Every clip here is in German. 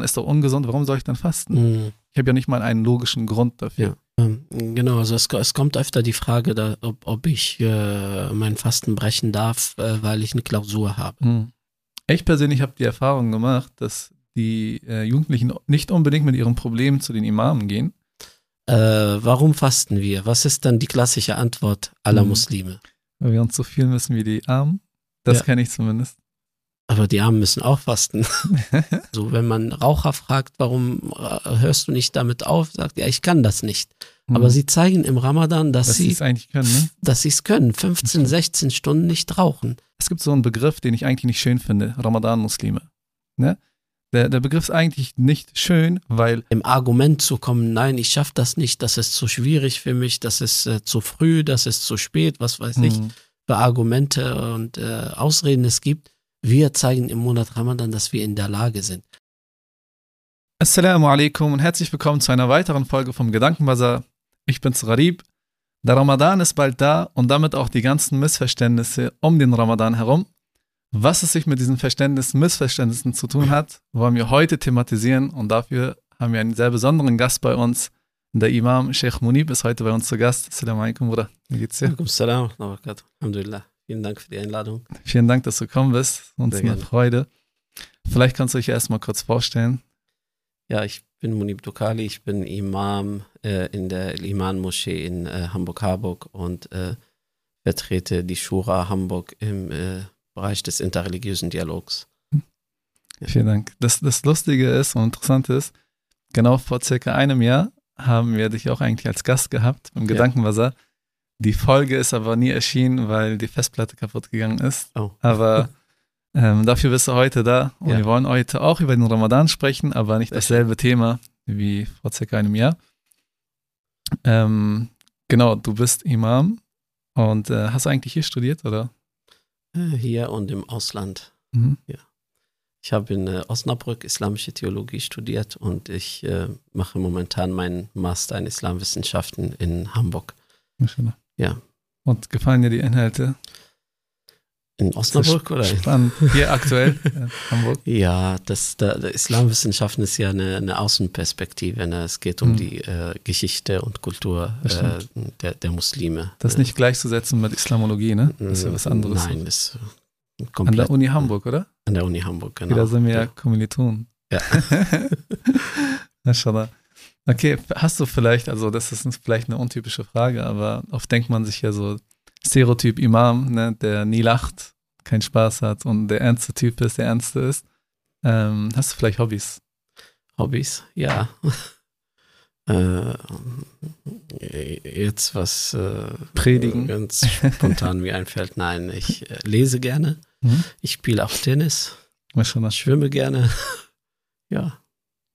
man ist doch ungesund, warum soll ich dann fasten? Mhm. Ich habe ja nicht mal einen logischen Grund dafür. Ja. Ähm, Genau, also es, es kommt öfter die Frage, da, ob, ob ich äh, mein Fasten brechen darf, äh, weil ich eine Klausur habe. Hm. Ich persönlich habe die Erfahrung gemacht, dass die äh, Jugendlichen nicht unbedingt mit ihren Problemen zu den Imamen gehen. Äh, warum fasten wir? Was ist dann die klassische Antwort aller Mhm. Muslime? Weil wir uns so viel müssen wie die Armen. Das Ja. kenne ich zumindest. Aber die Armen müssen auch fasten. So, wenn man Raucher fragt, warum äh, hörst du nicht damit auf, sagt er, ich kann das nicht. Aber Hm. sie zeigen im Ramadan, dass dass sie es eigentlich können. Ne? dass sie es können, 15, 16 Stunden nicht rauchen. Es gibt so einen Begriff, den ich eigentlich nicht schön finde: Ramadan-Muslime. Ne? Der, der Begriff ist eigentlich nicht schön, weil Im Argument zu kommen, nein, ich schaffe das nicht, das ist zu schwierig für mich, das ist äh, zu früh, das ist zu spät, was weiß ich, hm, für Argumente und äh, Ausreden es gibt. Wir zeigen im Monat Ramadan, dass wir in der Lage sind. Assalamu alaikum und herzlich willkommen zu einer weiteren Folge vom Gedankenbazar. Ich bin's Gharib. Der Ramadan ist bald da und damit auch die ganzen Missverständnisse um den Ramadan herum. Was es sich mit diesen Verständnissen, Missverständnissen zu tun hat, wollen wir heute thematisieren und dafür haben wir einen sehr besonderen Gast bei uns. Der Imam Sheikh Munib ist heute bei uns zu Gast. Assalamu alaikum, Bruder. Wie geht's dir? Alaikum salam. Alhamdulillah. Vielen Dank für die Einladung. Vielen Dank, dass du gekommen bist. Uns Sehr eine gerne. Freude. Vielleicht kannst du dich erstmal kurz vorstellen. Ja, ich bin Munib Dukali, ich bin Imam äh, in der Iman-Moschee in äh, Hamburg-Harburg und äh, vertrete die Shura Hamburg im äh, Bereich des interreligiösen Dialogs. Vielen Dank. Das, das Lustige ist und Interessante ist, genau vor circa einem Jahr haben wir dich auch eigentlich als Gast gehabt im Ja. Gedankenwasser. Die Folge ist aber nie erschienen, weil die Festplatte kaputt gegangen ist. Oh. Aber ähm, dafür bist du heute da und Ja. wir wollen heute auch über den Ramadan sprechen, aber nicht dasselbe Thema wie vor circa einem Jahr. Ähm, genau, du bist Imam und äh, hast eigentlich hier studiert, oder? Äh, Hier und im Ausland. Mhm. Ich habe in äh, Osnabrück islamische Theologie studiert und ich äh, mache momentan meinen Master in Islamwissenschaften in Hamburg. Ja. Und gefallen dir die Inhalte? In Osnabrück oder? Spannend. Hier aktuell, in Hamburg. Ja, das, da, Islamwissenschaften ist ja eine, eine Außenperspektive. Ne? Es geht um Mhm. die äh, Geschichte und Kultur äh, der, der Muslime. Das ist nicht gleichzusetzen mit Islamologie, ne? Das ist ja was anderes. Nein, das ist äh, An komplett der Uni Hamburg, oder? An der Uni Hamburg, genau. Da sind wir ja ja. Kommilitonen. Ja. Mashallah. Okay, hast du vielleicht, also das ist vielleicht eine untypische Frage, aber oft denkt man sich ja so, Stereotyp Imam, ne, der nie lacht, keinen Spaß hat und der ernste Typ ist, der ernste ist. Ähm, hast du vielleicht Hobbys? Hobbys, ja. äh, jetzt was äh, Predigen? ganz spontan mir einfällt. Nein, ich äh, lese gerne. Mhm. Ich spiele auch Tennis. Mashallah. schwimme gerne. Ja,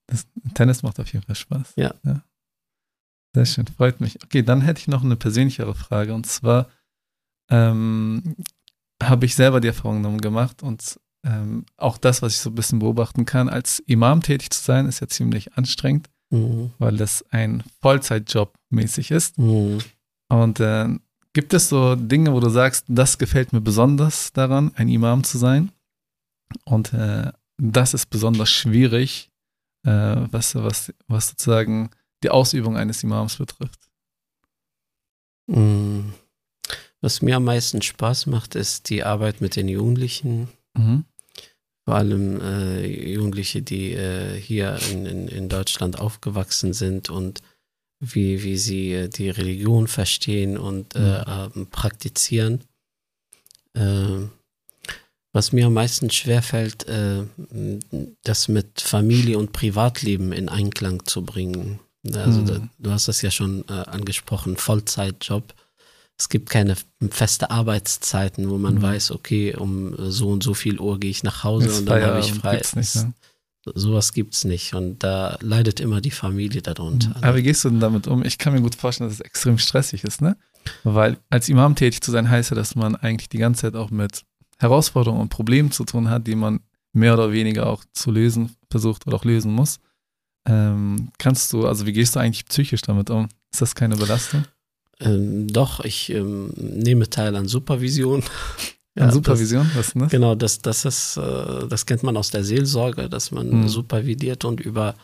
Das, Tennis macht auf jeden Fall Spaß. Ja. Sehr schön, freut mich. Okay, dann hätte ich noch eine persönlichere Frage und zwar ähm, habe ich selber die Erfahrung damit gemacht und ähm, auch das, was ich so ein bisschen beobachten kann, als Imam tätig zu sein, ist ja ziemlich anstrengend, Mhm. weil das ein Vollzeitjob mäßig ist. Mhm. Und äh, gibt es so Dinge, wo du sagst, das gefällt mir besonders daran, ein Imam zu sein? Und äh, das ist besonders schwierig, äh, was, was, was sozusagen die Ausübung eines Imams betrifft. Mhm. Was mir am meisten Spaß macht, ist die Arbeit mit den Jugendlichen. Mhm. Vor allem äh, Jugendliche, die äh, hier in, in, in Deutschland aufgewachsen sind und wie, wie sie äh, die Religion verstehen und äh, ähm, praktizieren. Was mir am meisten schwerfällt, äh, das mit Familie und Privatleben in Einklang zu bringen. Also Mhm. da, du hast das ja schon äh, angesprochen, Vollzeitjob. Es gibt keine feste Arbeitszeiten, wo man Mhm. weiß, okay, um so und so viel Uhr gehe ich nach Hause Ist und dann habe ich frei. gibt's nicht, ne? Sowas gibt es nicht und da leidet immer die Familie darunter. Aber wie gehst du denn damit um? Ich kann mir gut vorstellen, dass es extrem stressig ist, ne? Weil als Imam tätig zu sein, heißt ja, dass man eigentlich die ganze Zeit auch mit Herausforderungen und Problemen zu tun hat, die man mehr oder weniger auch zu lösen versucht oder auch lösen muss. Ähm, kannst du, also wie gehst du eigentlich psychisch damit um? Ist das keine Belastung? Ähm, doch, ich ähm, nehme teil an Supervision. Ja, Supervision, das, das? Genau, das, das ist, äh, das kennt man aus der Seelsorge, dass man Mhm. supervidiert und über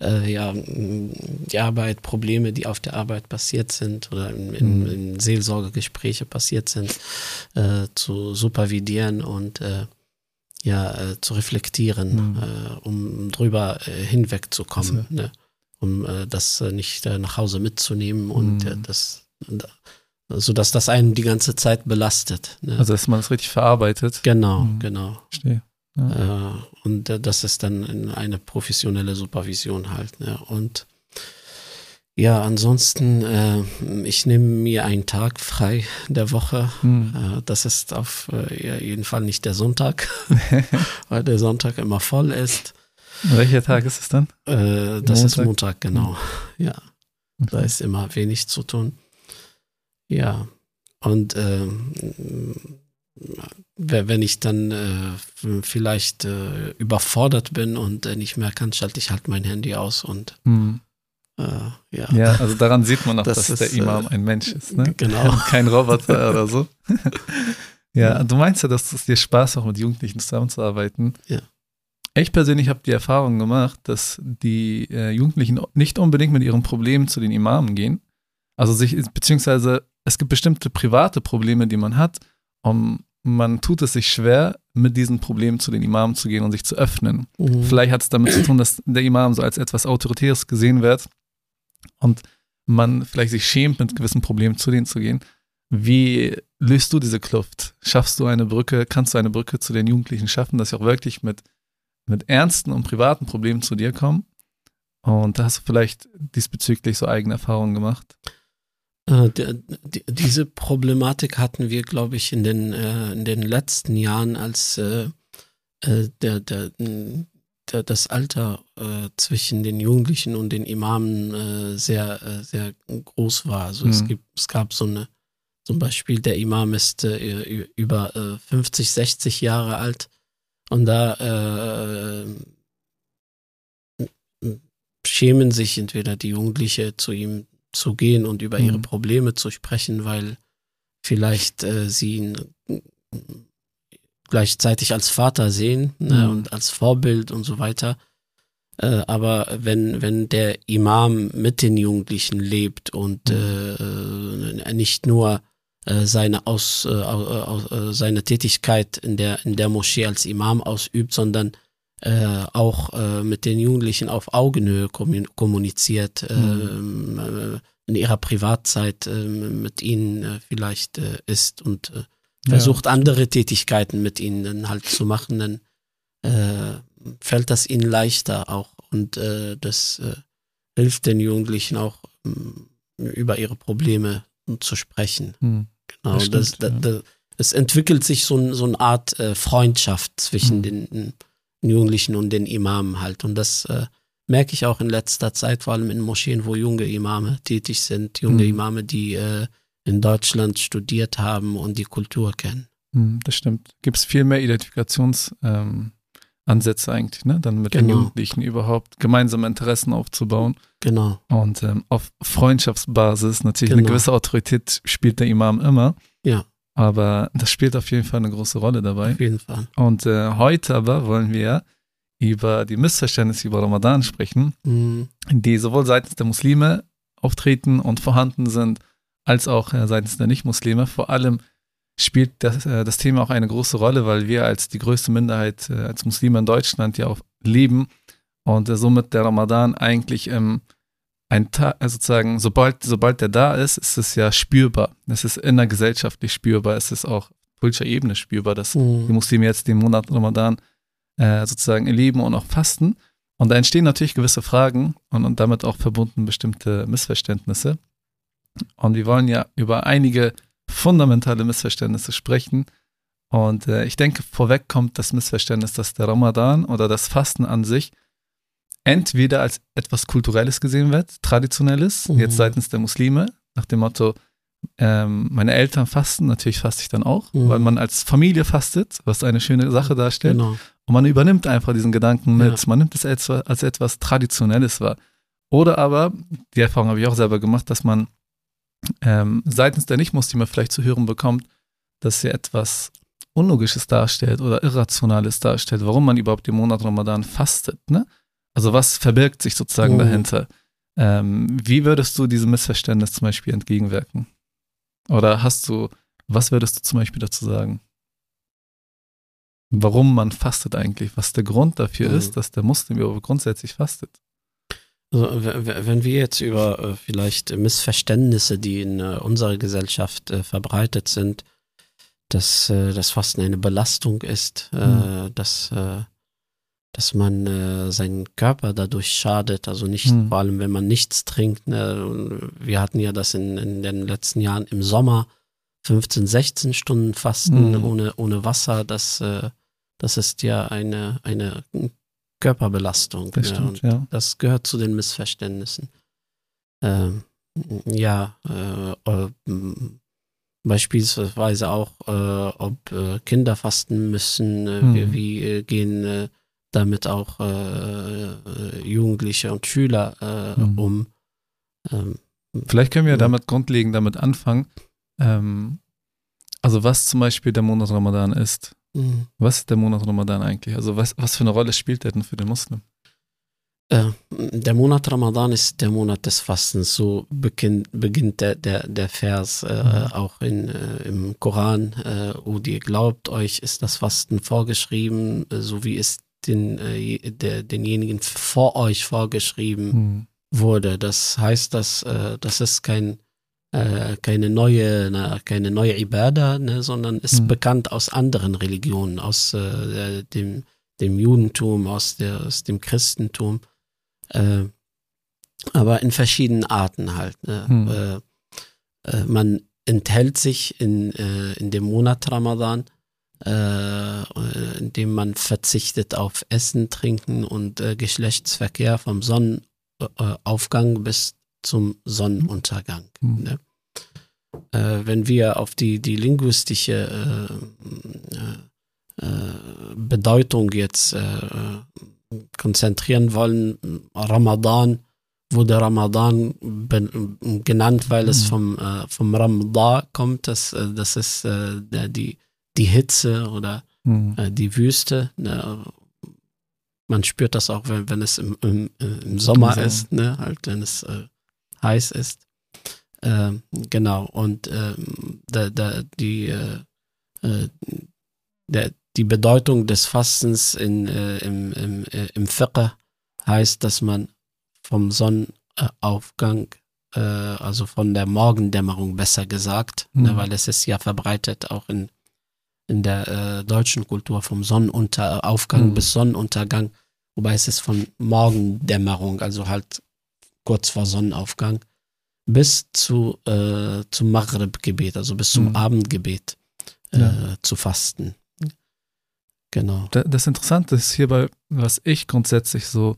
äh, ja, die Arbeit, Probleme, die auf der Arbeit passiert sind oder in, in, Mhm. in Seelsorgegespräche passiert sind, äh, zu supervidieren und äh, ja, äh, zu reflektieren, Mhm. äh, um drüber hinwegzukommen, Also- ne? um das nicht nach Hause mitzunehmen und äh, das, so dass das einen die ganze Zeit belastet. Ne? Also, dass man das richtig verarbeitet. Genau, Mhm. genau. Verstehe. Äh, und äh, das ist dann in eine professionelle Supervision halt. Ne? Und ja, ansonsten, äh, ich nehme mir einen Tag frei der Woche. Mhm. Äh, das ist auf äh, ja, jeden Fall nicht der Sonntag, weil der Sonntag immer voll ist. Welcher Tag ist es dann? Äh, das ist Montag? Montag, genau. Ja, da ist immer wenig zu tun. Ja, und we- wenn ich dann äh, vielleicht äh, überfordert bin und äh, nicht mehr kann, schalte ich halt mein Handy aus und Mhm. äh, ja. Ja, also daran sieht man auch, Das dass der ist, Imam äh, ein Mensch ist, ne? genau. Kein Roboter oder so. ja, Ja. du meinst ja, dass es dir Spaß macht, mit Jugendlichen zusammenzuarbeiten. Ja. Ich persönlich habe die Erfahrung gemacht, dass die äh, Jugendlichen nicht unbedingt mit ihren Problemen zu den Imamen gehen. Also sich, beziehungsweise es gibt bestimmte private Probleme, die man hat. Und man tut es sich schwer, mit diesen Problemen zu den Imamen zu gehen und sich zu öffnen. Mhm. Vielleicht hat es damit zu tun, dass der Imam so als etwas Autoritäres gesehen wird und man vielleicht sich schämt, mit gewissen Problemen zu denen zu gehen. Wie löst du diese Kluft? Schaffst du eine Brücke, kannst du eine Brücke zu den Jugendlichen schaffen, dass sie auch wirklich mit, mit ernsten und privaten Problemen zu dir kommen? Und da hast du vielleicht diesbezüglich so eigene Erfahrungen gemacht. Äh, diese Problematik hatten wir, glaube ich, in den, äh, in den letzten Jahren, als äh, der, der, der, das Alter zwischen den Jugendlichen und den Imamen sehr, sehr groß war. Also es, Mhm. gibt, es gab so eine, zum Beispiel der Imam ist über äh, 50, 60 Jahre alt und da schämen sich entweder die Jugendliche zu ihm zu gehen und über ihre Mhm. Probleme zu sprechen, weil vielleicht äh, sie ihn äh, gleichzeitig als Vater sehen ne, Mhm. und als Vorbild und so weiter. Äh, aber wenn, wenn der Imam mit den Jugendlichen lebt und Mhm. äh, nicht nur äh, seine, Aus, äh, au- au- äh, seine Tätigkeit in der, in der Moschee als Imam ausübt, sondern äh, auch äh, mit den Jugendlichen auf Augenhöhe kommun- kommuniziert, ähm, äh, in ihrer Privatzeit äh, mit ihnen äh, vielleicht äh, ist und versucht andere Tätigkeiten mit ihnen dann halt zu machen, dann fällt das ihnen leichter auch und das hilft den Jugendlichen auch ähm, über ihre Probleme zu sprechen. Ja. Hm. Genau, Das das, stimmt, das, ja. das, es entwickelt sich so, so eine Art Freundschaft zwischen Mhm. den, den Jugendlichen und den Imamen halt. Und das äh, merke ich auch in letzter Zeit, vor allem in Moscheen, wo junge Imame tätig sind, junge Mhm. Imame, die äh, in Deutschland studiert haben und die Kultur kennen. Hm, Das stimmt. Gibt es viel mehr Identifikationsansätze ähm, eigentlich, ne? Dann mit den Genau. Jugendlichen überhaupt gemeinsame Interessen aufzubauen. Genau, Und ähm, auf Freundschaftsbasis natürlich eine Genau. gewisse Autorität spielt der Imam immer. Ja. Aber das spielt auf jeden Fall eine große Rolle dabei. auf jeden Fall. Und äh, heute aber wollen wir über die Missverständnisse über Ramadan sprechen, Mhm. die sowohl seitens der Muslime auftreten und vorhanden sind, als auch äh, seitens der Nicht-Muslime. Vor allem spielt das, äh, das Thema auch eine große Rolle, weil wir als die größte Minderheit, äh, als Muslime in Deutschland ja auch leben und äh, somit der Ramadan eigentlich ähm, ein Tag, also sozusagen, sobald, sobald der da ist, ist es ja spürbar. Es ist innergesellschaftlich spürbar, es ist auch auf politischer Ebene spürbar, dass die Mhm. Muslime jetzt den Monat Ramadan äh, sozusagen erleben und auch fasten. Und da entstehen natürlich gewisse Fragen und, und damit auch verbunden bestimmte Missverständnisse. Und wir wollen ja über einige fundamentale Missverständnisse sprechen. Und äh, ich denke, vorweg kommt das Missverständnis, dass der Ramadan oder das Fasten an sich entweder als etwas Kulturelles gesehen wird, Traditionelles, Mhm. jetzt seitens der Muslime, nach dem Motto, ähm, meine Eltern fasten, natürlich faste ich dann auch, Mhm. weil man als Familie fastet, was eine schöne Sache darstellt. Genau. Und man übernimmt einfach diesen Gedanken mit. Ja. Man nimmt es als, als etwas Traditionelles wahr. Oder aber, die Erfahrung habe ich auch selber gemacht, dass man ähm, seitens der Nicht-Muslime vielleicht zu hören bekommt, dass sie etwas Unlogisches darstellt oder Irrationales darstellt, warum man überhaupt im Monat Ramadan fastet. Ne? Also was verbirgt sich sozusagen mhm. dahinter? Ähm, wie würdest du diesem Missverständnis zum Beispiel entgegenwirken? Oder hast du, was würdest du zum Beispiel dazu sagen? Warum man fastet eigentlich? Was der Grund dafür mhm. ist, dass der Muslim grundsätzlich fastet? Also, wenn wir jetzt über äh, vielleicht Missverständnisse, die in äh, unserer Gesellschaft äh, verbreitet sind, dass das Fasten eine Belastung ist, mhm. dass, dass man seinen Körper dadurch schadet, also nicht mhm. vor allem, wenn man nichts trinkt. Ne? Wir hatten ja das in, in den letzten Jahren im Sommer, 15, 16 Stunden Fasten mhm. ohne, ohne Wasser, das, das ist ja eine, eine Körperbelastung. Das, stimmt, ja. das gehört zu den Missverständnissen. Ähm, ja, äh, äh, beispielsweise auch, äh, ob äh, Kinder fasten müssen, hm. wie, wie äh, gehen damit auch Jugendliche und Schüler hm. um. Ähm, Vielleicht können wir damit grundlegend damit anfangen. Ähm, also was zum Beispiel der Monat Ramadan ist. Mhm. Was ist der Monat Ramadan eigentlich? Also was, was für eine Rolle spielt der denn für den Muslim? Äh, der Monat Ramadan ist der Monat des Fastens. So beginnt, beginnt der, der, der Vers äh, mhm. auch in, äh, im Koran. Äh, oh, ihr glaubt, euch ist das Fasten vorgeschrieben, äh, so wie es den, äh, der, denjenigen vor euch vorgeschrieben mhm. wurde. Das heißt, dass das ist kein äh, keine neue, na, keine neue Ibadah, ne, sondern ist mhm. bekannt aus anderen Religionen, aus äh, dem, dem Judentum, aus, der, aus dem Christentum, äh, aber in verschiedenen Arten halt. Ne. Mhm. man enthält sich in, in dem Monat Ramadan, indem man verzichtet auf Essen, Trinken und Geschlechtsverkehr vom Sonnenaufgang bis zum Sonnenuntergang. Mhm. Ne? Äh, wenn wir auf die, die linguistische äh, äh, äh Bedeutung jetzt äh, konzentrieren wollen, Ramadan wurde Ramadan genannt, weil es vom, vom Ramadan kommt. Das, das ist die, die Hitze oder mhm. die Wüste. Ne? Man spürt das auch, wenn, wenn es im, im, im Sommer ist, ne? halt, wenn es heiß ist. Äh, genau, und äh, da, da, die, äh, äh, der, die Bedeutung des Fastens in, äh, im, im, äh, im Fiqh heißt, dass man vom Sonnenaufgang, also von der Morgendämmerung besser gesagt, ne, mhm. ne, weil es ist ja verbreitet auch in, in der deutschen Kultur vom Sonnenaufgang mhm. bis Sonnenuntergang, wobei es ist von Morgendämmerung, also halt kurz vor Sonnenaufgang, bis zu, äh, zum Maghrib-Gebet, also bis zum mhm. Abendgebet äh, ja. zu fasten. Genau. Das Interessante ist hierbei, was ich grundsätzlich so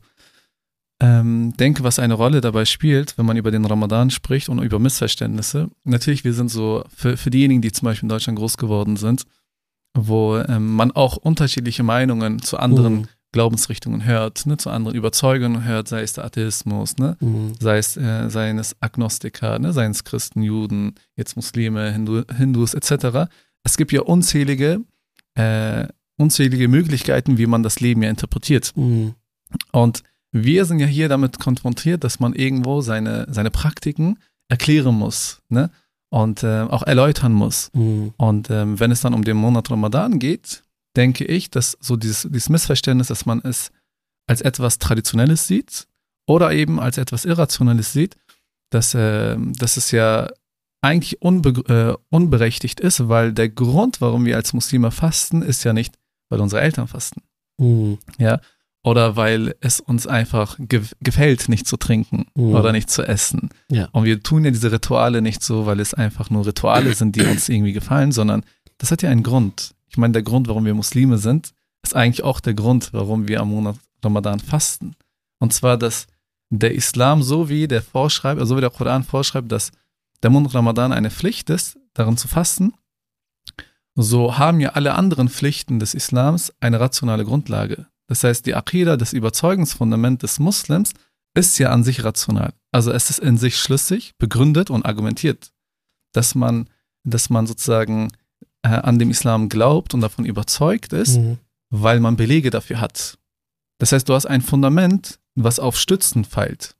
ähm, denke, was eine Rolle dabei spielt, wenn man über den Ramadan spricht und über Missverständnisse. Natürlich, wir sind so, für, für diejenigen, die zum Beispiel in Deutschland groß geworden sind, wo ähm, man auch unterschiedliche Meinungen zu anderen mhm. Glaubensrichtungen hört, ne, zu anderen Überzeugungen hört, sei es der Atheismus, ne, mhm. sei es äh, seien es Agnostiker, ne, seien es Christen, Juden, jetzt Muslime, Hindu, Hindus etc. Es gibt ja unzählige, äh, unzählige Möglichkeiten, wie man das Leben ja interpretiert. Mhm. Und wir sind ja hier damit konfrontiert, dass man irgendwo seine, seine Praktiken erklären muss, ne? Und äh, auch erläutern muss. Mhm. Und ähm, wenn es dann um den Monat Ramadan geht, denke ich, dass so dieses, dieses Missverständnis, dass man es als etwas Traditionelles sieht oder eben als etwas Irrationelles sieht, dass, äh, dass es ja eigentlich unbe äh, unberechtigt ist, weil der Grund, warum wir als Muslime fasten, ist ja nicht, weil unsere Eltern fasten. Mhm. Ja. Oder weil es uns einfach ge gefällt, nicht zu trinken mhm. oder nicht zu essen. Ja. Und wir tun ja diese Rituale nicht so, weil es einfach nur Rituale sind, die uns irgendwie gefallen, sondern das hat ja einen Grund. Ich meine, der Grund, warum wir Muslime sind, ist eigentlich auch der Grund, warum wir am Monat Ramadan fasten. Und zwar, dass der Islam so wie der vorschreibt, also wie der Koran vorschreibt, dass der Monat Ramadan eine Pflicht ist, darin zu fasten, so haben ja alle anderen Pflichten des Islams eine rationale Grundlage. Das heißt, die Aqidah, das Überzeugungsfundament des Muslims, ist ja an sich rational. Also es ist in sich schlüssig, begründet und argumentiert, dass man, dass man sozusagen äh, an dem Islam glaubt und davon überzeugt ist, Mhm. weil man Belege dafür hat. Das heißt, du hast ein Fundament, was auf Stützen feilt.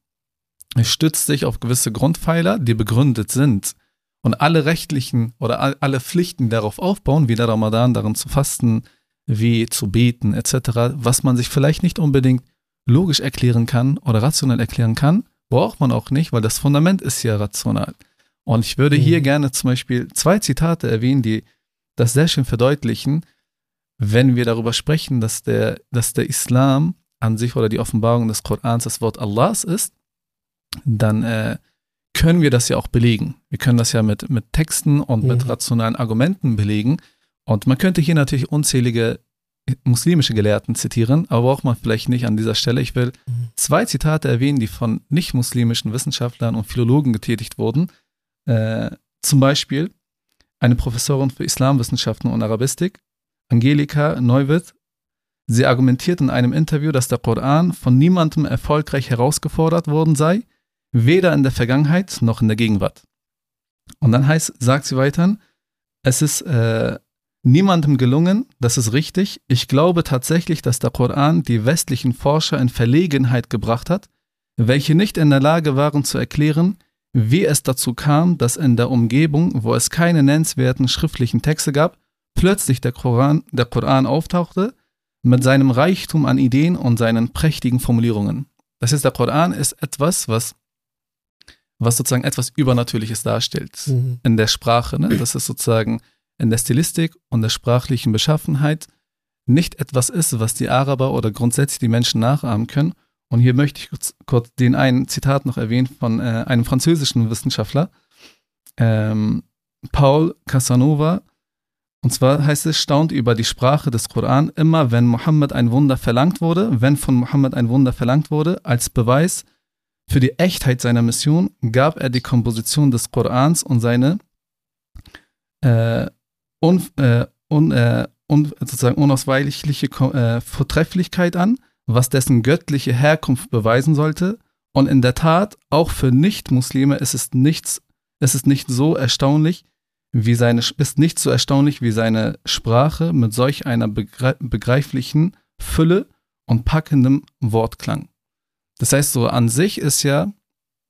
Es stützt sich auf gewisse Grundpfeiler, die begründet sind. Und alle rechtlichen oder all- alle Pflichten, darauf aufbauen, wie der Ramadan, darin zu fasten, wie zu beten, etc., was man sich vielleicht nicht unbedingt logisch erklären kann oder rationell erklären kann, braucht man auch nicht, weil das Fundament ist ja rational. Und ich würde hier Mhm. gerne zum Beispiel zwei Zitate erwähnen, die das sehr schön verdeutlichen, wenn wir darüber sprechen, dass der, dass der Islam an sich oder die Offenbarung des Korans das Wort Allahs ist, dann äh, können wir das ja auch belegen. Wir können das ja mit, mit Texten und mit Mhm. rationalen Argumenten belegen. Und man könnte hier natürlich unzählige muslimische Gelehrten zitieren, aber braucht man vielleicht nicht an dieser Stelle. Ich will Mhm. zwei Zitate erwähnen, die von nicht-muslimischen Wissenschaftlern und Philologen getätigt wurden. Äh, zum Beispiel eine Professorin für Islamwissenschaften und Arabistik, Angelika Neuwirth. Sie argumentiert in einem Interview, dass der Koran von niemandem erfolgreich herausgefordert worden sei, weder in der Vergangenheit noch in der Gegenwart. Und dann heißt, sagt sie weiter, es ist äh, niemandem gelungen, das ist richtig. Ich glaube tatsächlich, dass der Koran die westlichen Forscher in Verlegenheit gebracht hat, welche nicht in der Lage waren zu erklären, wie es dazu kam, dass in der Umgebung, wo es keine nennenswerten schriftlichen Texte gab, plötzlich der Koran, der Koran auftauchte mit seinem Reichtum an Ideen und seinen prächtigen Formulierungen. Das heißt, der Koran ist etwas, was, was sozusagen etwas Übernatürliches darstellt Mhm. in der Sprache. Ne? Das ist sozusagen in der Stilistik und der sprachlichen Beschaffenheit nicht etwas ist, was die Araber oder grundsätzlich die Menschen nachahmen können. Und hier möchte ich kurz, kurz den einen Zitat noch erwähnen von äh, einem französischen Wissenschaftler, ähm, Paul Casanova. Und zwar heißt es, staunt über die Sprache des Koran immer, wenn Mohammed ein Wunder verlangt wurde, wenn von Mohammed ein Wunder verlangt wurde, als Beweis für die Echtheit seiner Mission gab er die Komposition des Korans und seine äh, un, äh, un, äh, un, sozusagen unausweichliche äh, Vortrefflichkeit an, was dessen göttliche Herkunft beweisen sollte. Und in der Tat, auch für Nicht-Muslime ist es nichts, es nicht so erstaunlich, wie seine, ist nicht so erstaunlich wie seine Sprache mit solch einer begre begreiflichen Fülle und packendem Wortklang. Das heißt, so an sich ist ja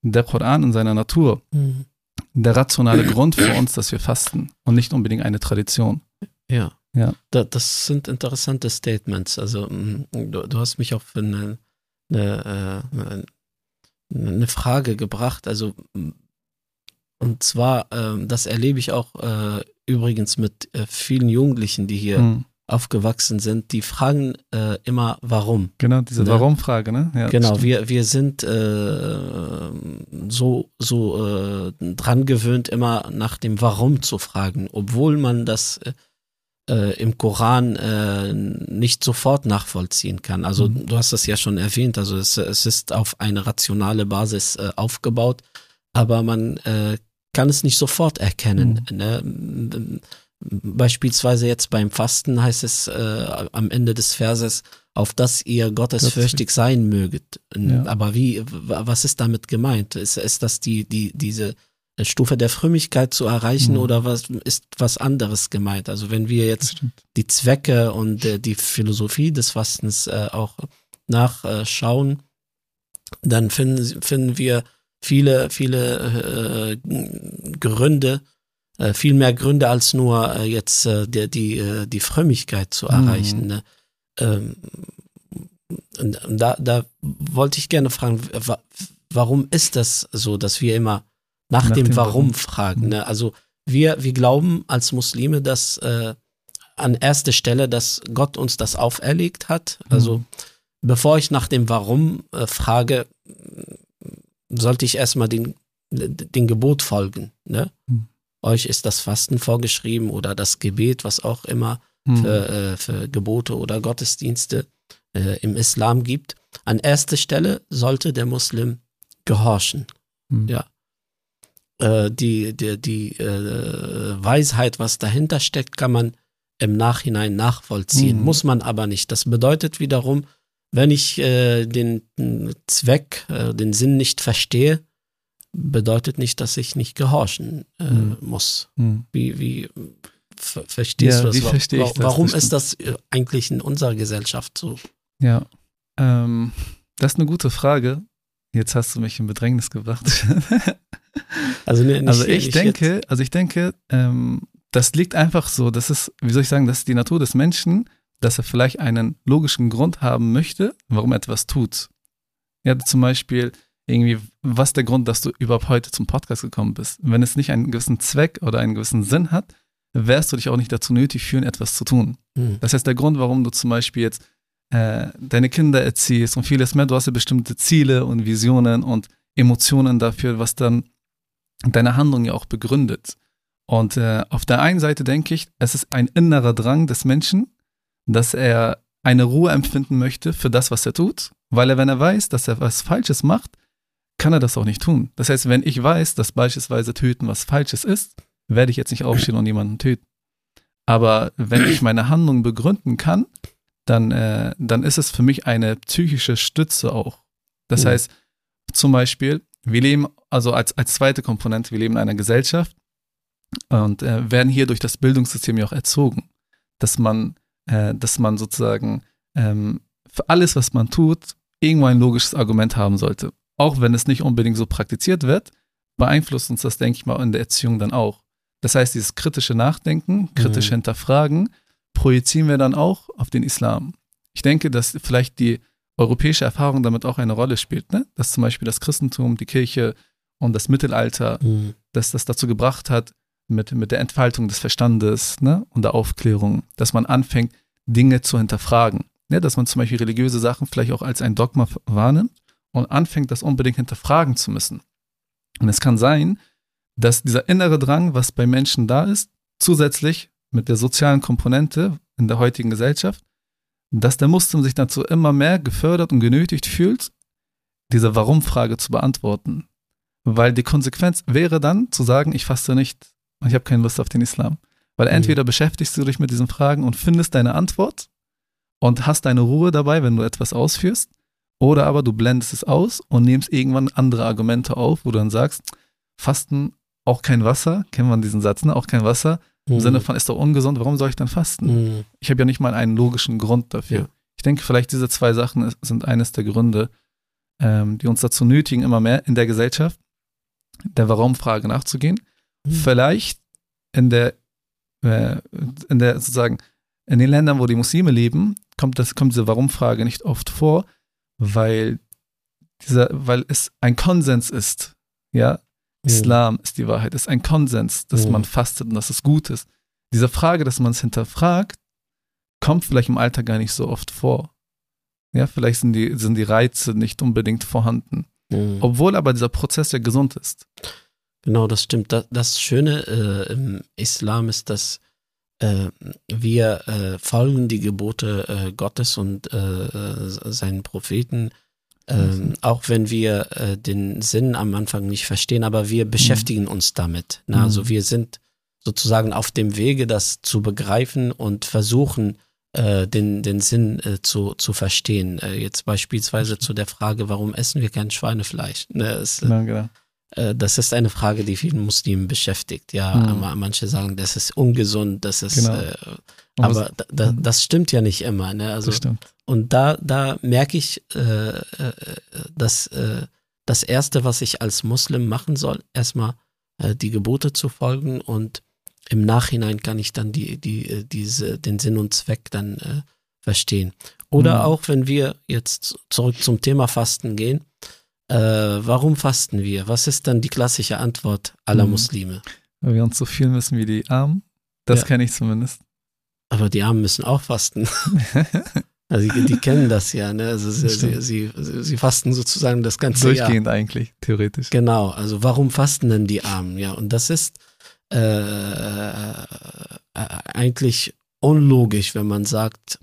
der Koran in seiner Natur Mhm. Der rationale Grund für uns, dass wir fasten und nicht unbedingt eine Tradition. Ja. Ja. Da, das sind interessante Statements. Also mm, du, du hast mich auch für eine, eine, äh, eine Frage gebracht. Also mm, und zwar, ähm, das erlebe ich auch äh, übrigens mit äh, vielen Jugendlichen, die hier Hm, aufgewachsen sind, die fragen äh, immer, warum. Genau, diese Ne? Warum-Frage, ne? Ja, Genau, wir, wir sind äh, so, so äh, dran gewöhnt, immer nach dem Warum zu fragen, obwohl man das äh, äh, im Koran äh, nicht sofort nachvollziehen kann. Also Mhm. du hast das ja schon erwähnt, also es, es ist auf eine rationale Basis aufgebaut, aber man kann es nicht sofort erkennen. Ne? Beispielsweise jetzt beim Fasten heißt es äh, am Ende des Verses, auf dass ihr gottesfürchtig sein möget. Ja. Aber wie, was ist damit gemeint? Ist, ist das die, die, diese Stufe der Frömmigkeit zu erreichen Mhm. oder was ist was anderes gemeint? Also wenn wir jetzt die Zwecke und äh, die Philosophie des Fastens äh, auch nachschauen, dann finden, finden wir viele, viele äh, Gründe, äh, viel mehr Gründe als nur äh, jetzt äh, die, die, äh, die Frömmigkeit zu Mhm. erreichen. Ne? Ähm, und und da, da wollte ich gerne fragen, wa warum ist das so, dass wir immer nach, Nach dem, dem Warum, Warum. fragen? Mhm. Ne? Also wir, wir glauben als Muslime, dass äh, an erster Stelle, dass Gott uns das auferlegt hat. Also Mhm. bevor ich nach dem Warum äh, frage, sollte ich erstmal den, den Gebot folgen. Ne? Mhm. Euch ist das Fasten vorgeschrieben oder das Gebet, was auch immer Hm. für, äh, für Gebote oder Gottesdienste äh, im Islam gibt. An erster Stelle sollte der Muslim gehorchen. Hm. ja. Äh, die die, die äh, Weisheit, was dahinter steckt, kann man im Nachhinein nachvollziehen. Mhm. Muss man aber nicht. Das bedeutet wiederum, wenn ich äh, den Zweck, äh, den Sinn nicht verstehe, bedeutet nicht, dass ich nicht gehorchen äh, Mhm. muss. Hm. Wie, wie verstehst ja, du das? Wie verstehe ich das? Warum ist das äh, eigentlich in unserer Gesellschaft so? Ja, ähm, das ist eine gute Frage. Jetzt hast du mich in Bedrängnis gebracht. also, ne, nicht, also ich denke, jetzt. also ich denke, ähm, das liegt einfach so, das ist, wie soll ich sagen, das ist die Natur des Menschen, dass er vielleicht einen logischen Grund haben möchte, warum er etwas tut. Ja, zum Beispiel irgendwie, was ist der Grund, dass du überhaupt heute zum Podcast gekommen bist? Wenn es nicht einen gewissen Zweck oder einen gewissen Sinn hat, wirst du dich auch nicht dazu nötig fühlen, etwas zu tun. Mhm. Das heißt, der Grund, warum du zum Beispiel jetzt äh, deine Kinder erziehst und vieles mehr, du hast ja bestimmte Ziele und Visionen und Emotionen dafür, was dann deine Handlung ja auch begründet. Und äh, auf der einen Seite denke ich, es ist ein innerer Drang des Menschen, dass er eine Ruhe empfinden möchte für das, was er tut, weil er, wenn er weiß, dass er was Falsches macht, kann er das auch nicht tun. Das heißt, wenn ich weiß, dass beispielsweise Töten was Falsches ist, werde ich jetzt nicht aufstehen und jemanden töten. Aber wenn ich meine Handlung begründen kann, dann, äh, dann ist es für mich eine psychische Stütze auch. Das mhm. heißt, zum Beispiel, wir leben, also als, als zweite Komponente, wir leben in einer Gesellschaft und äh, werden hier durch das Bildungssystem ja auch erzogen, dass man, äh, dass man sozusagen ähm, für alles, was man tut, irgendwo ein logisches Argument haben sollte. Auch wenn es nicht unbedingt so praktiziert wird, beeinflusst uns das, denke ich mal, in der Erziehung dann auch. Das heißt, dieses kritische Nachdenken, kritisch mhm. hinterfragen, projizieren wir dann auch auf den Islam. Ich denke, dass vielleicht die europäische Erfahrung damit auch eine Rolle spielt, ne? dass zum Beispiel das Christentum, die Kirche und das Mittelalter, mhm. dass das dazu gebracht hat, mit, mit der Entfaltung des Verstandes ne? und der Aufklärung, dass man anfängt, Dinge zu hinterfragen. Ne? Dass man zum Beispiel religiöse Sachen vielleicht auch als ein Dogma wahrnimmt und anfängt, das unbedingt hinterfragen zu müssen. Und es kann sein, dass dieser innere Drang, was bei Menschen da ist, zusätzlich mit der sozialen Komponente in der heutigen Gesellschaft, dass der Muslim sich dazu immer mehr gefördert und genötigt fühlt, diese Warum-Frage zu beantworten. Weil die Konsequenz wäre dann zu sagen, ich faste nicht und ich habe keine Lust auf den Islam. Weil mhm. entweder beschäftigst du dich mit diesen Fragen und findest deine Antwort und hast deine Ruhe dabei, wenn du etwas ausführst, oder aber du blendest es aus und nimmst irgendwann andere Argumente auf, wo du dann sagst, Fasten auch kein Wasser, kennen wir diesen Satz, ne? auch kein Wasser, im mhm. Sinne von, ist doch ungesund, warum soll ich dann fasten? Mhm. Ich habe ja nicht mal einen logischen Grund dafür. Ja. Ich denke, vielleicht diese zwei Sachen sind eines der Gründe, ähm, die uns dazu nötigen, immer mehr in der Gesellschaft der Warum-Frage nachzugehen. Mhm. Vielleicht in der, äh, in der sozusagen, in den Ländern, wo die Muslime leben, kommt, das, kommt diese Warum-Frage nicht oft vor, weil dieser, weil es ein Konsens ist, ja, Islam ist die Wahrheit, ist ein Konsens, dass man fastet und dass es gut ist. Diese Frage, dass man es hinterfragt, kommt vielleicht im Alltag gar nicht so oft vor. Ja, vielleicht sind die, sind die Reize nicht unbedingt vorhanden. Mhm. Obwohl aber dieser Prozess ja gesund ist. Genau, das stimmt. Das, das Schöne äh, im Islam ist, dass wir äh, folgen die Gebote äh, Gottes und äh, äh, seinen Propheten ähm, auch wenn wir äh, den Sinn am Anfang nicht verstehen, aber wir beschäftigen mhm. uns damit. Ne? Also wir sind sozusagen auf dem Wege, das zu begreifen und versuchen, äh, den, den Sinn äh, zu, zu verstehen. Äh, jetzt beispielsweise zu der Frage, warum essen wir kein Schweinefleisch? Ne? Es, ja, genau. Äh, das ist eine Frage, die vielen Muslimen beschäftigt. Ja, mhm. manche sagen, das ist ungesund, das ist, genau. Äh, aber da, mhm. das stimmt ja nicht immer. Ne? Also, das stimmt. Und da, da merke ich, äh, äh, dass äh, das Erste, was ich als Muslim machen soll, erstmal äh, die Gebote zu folgen und im Nachhinein kann ich dann die, die, diese, den Sinn und Zweck dann verstehen. Oder mhm. auch, wenn wir jetzt zurück zum Thema Fasten gehen, äh, warum fasten wir? Was ist dann die klassische Antwort aller mhm. Muslime? Weil wir uns so viel müssen wie die Armen. Das ja. kenne ich zumindest. Aber die Armen müssen auch fasten. Also die, die, kennen das ja, ne? Also sie, sie, sie, sie, fasten sozusagen das ganze Durchgehend Jahr. Durchgehend eigentlich, theoretisch. Genau, also warum fasten denn die Armen? Ja, und das ist äh, äh, eigentlich unlogisch, wenn man sagt,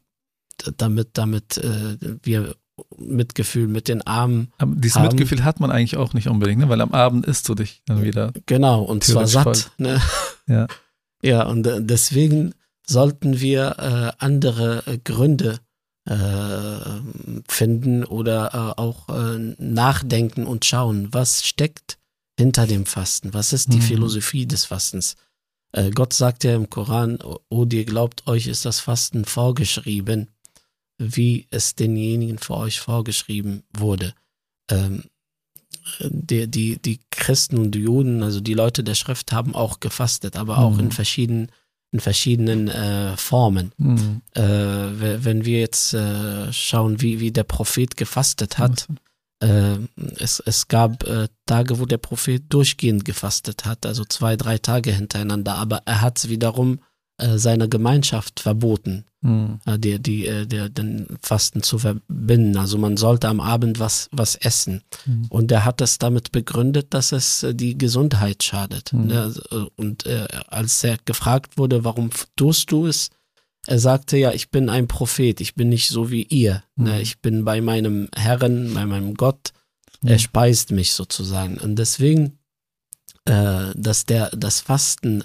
damit, damit äh, wir Mitgefühl mit den Armen. Aber dieses haben. Mitgefühl hat man eigentlich auch nicht unbedingt, ne? weil am Abend isst du dich dann wieder. Genau, und zwar satt. Ne? Ja. ja, und äh, deswegen sollten wir äh, andere äh, Gründe äh, finden oder äh, auch äh, nachdenken und schauen, was steckt hinter dem Fasten, was ist die mhm. Philosophie des Fastens. Gott sagt ja im Koran, O ihr glaubt, euch ist das Fasten vorgeschrieben, wie es denjenigen für euch vorgeschrieben wurde. Ähm, die, die, die Christen und die Juden, also die Leute der Schrift, haben auch gefastet, aber auch in mhm. verschiedenen in verschiedenen äh, Formen. Mhm. Äh, wenn wir jetzt äh, schauen, wie, wie der Prophet gefastet hat, äh, es, es gab äh, Tage, wo der Prophet durchgehend gefastet hat, also zwei, drei Tage hintereinander, aber er hat es wiederum äh, seiner Gemeinschaft verboten, mhm. äh, die, die, äh, der, den Fasten zu verbinden. Also man sollte am Abend was, was essen. Mhm. Und er hat es damit begründet, dass es äh, die Gesundheit schadet. Mhm. Und als er gefragt wurde, warum tust du es, er sagte ja, ich bin ein Prophet, ich bin nicht so wie ihr. Ne? Mhm. Ich bin bei meinem Herrn, bei meinem Gott. Er mhm. speist mich sozusagen. Und deswegen, dass der das Fasten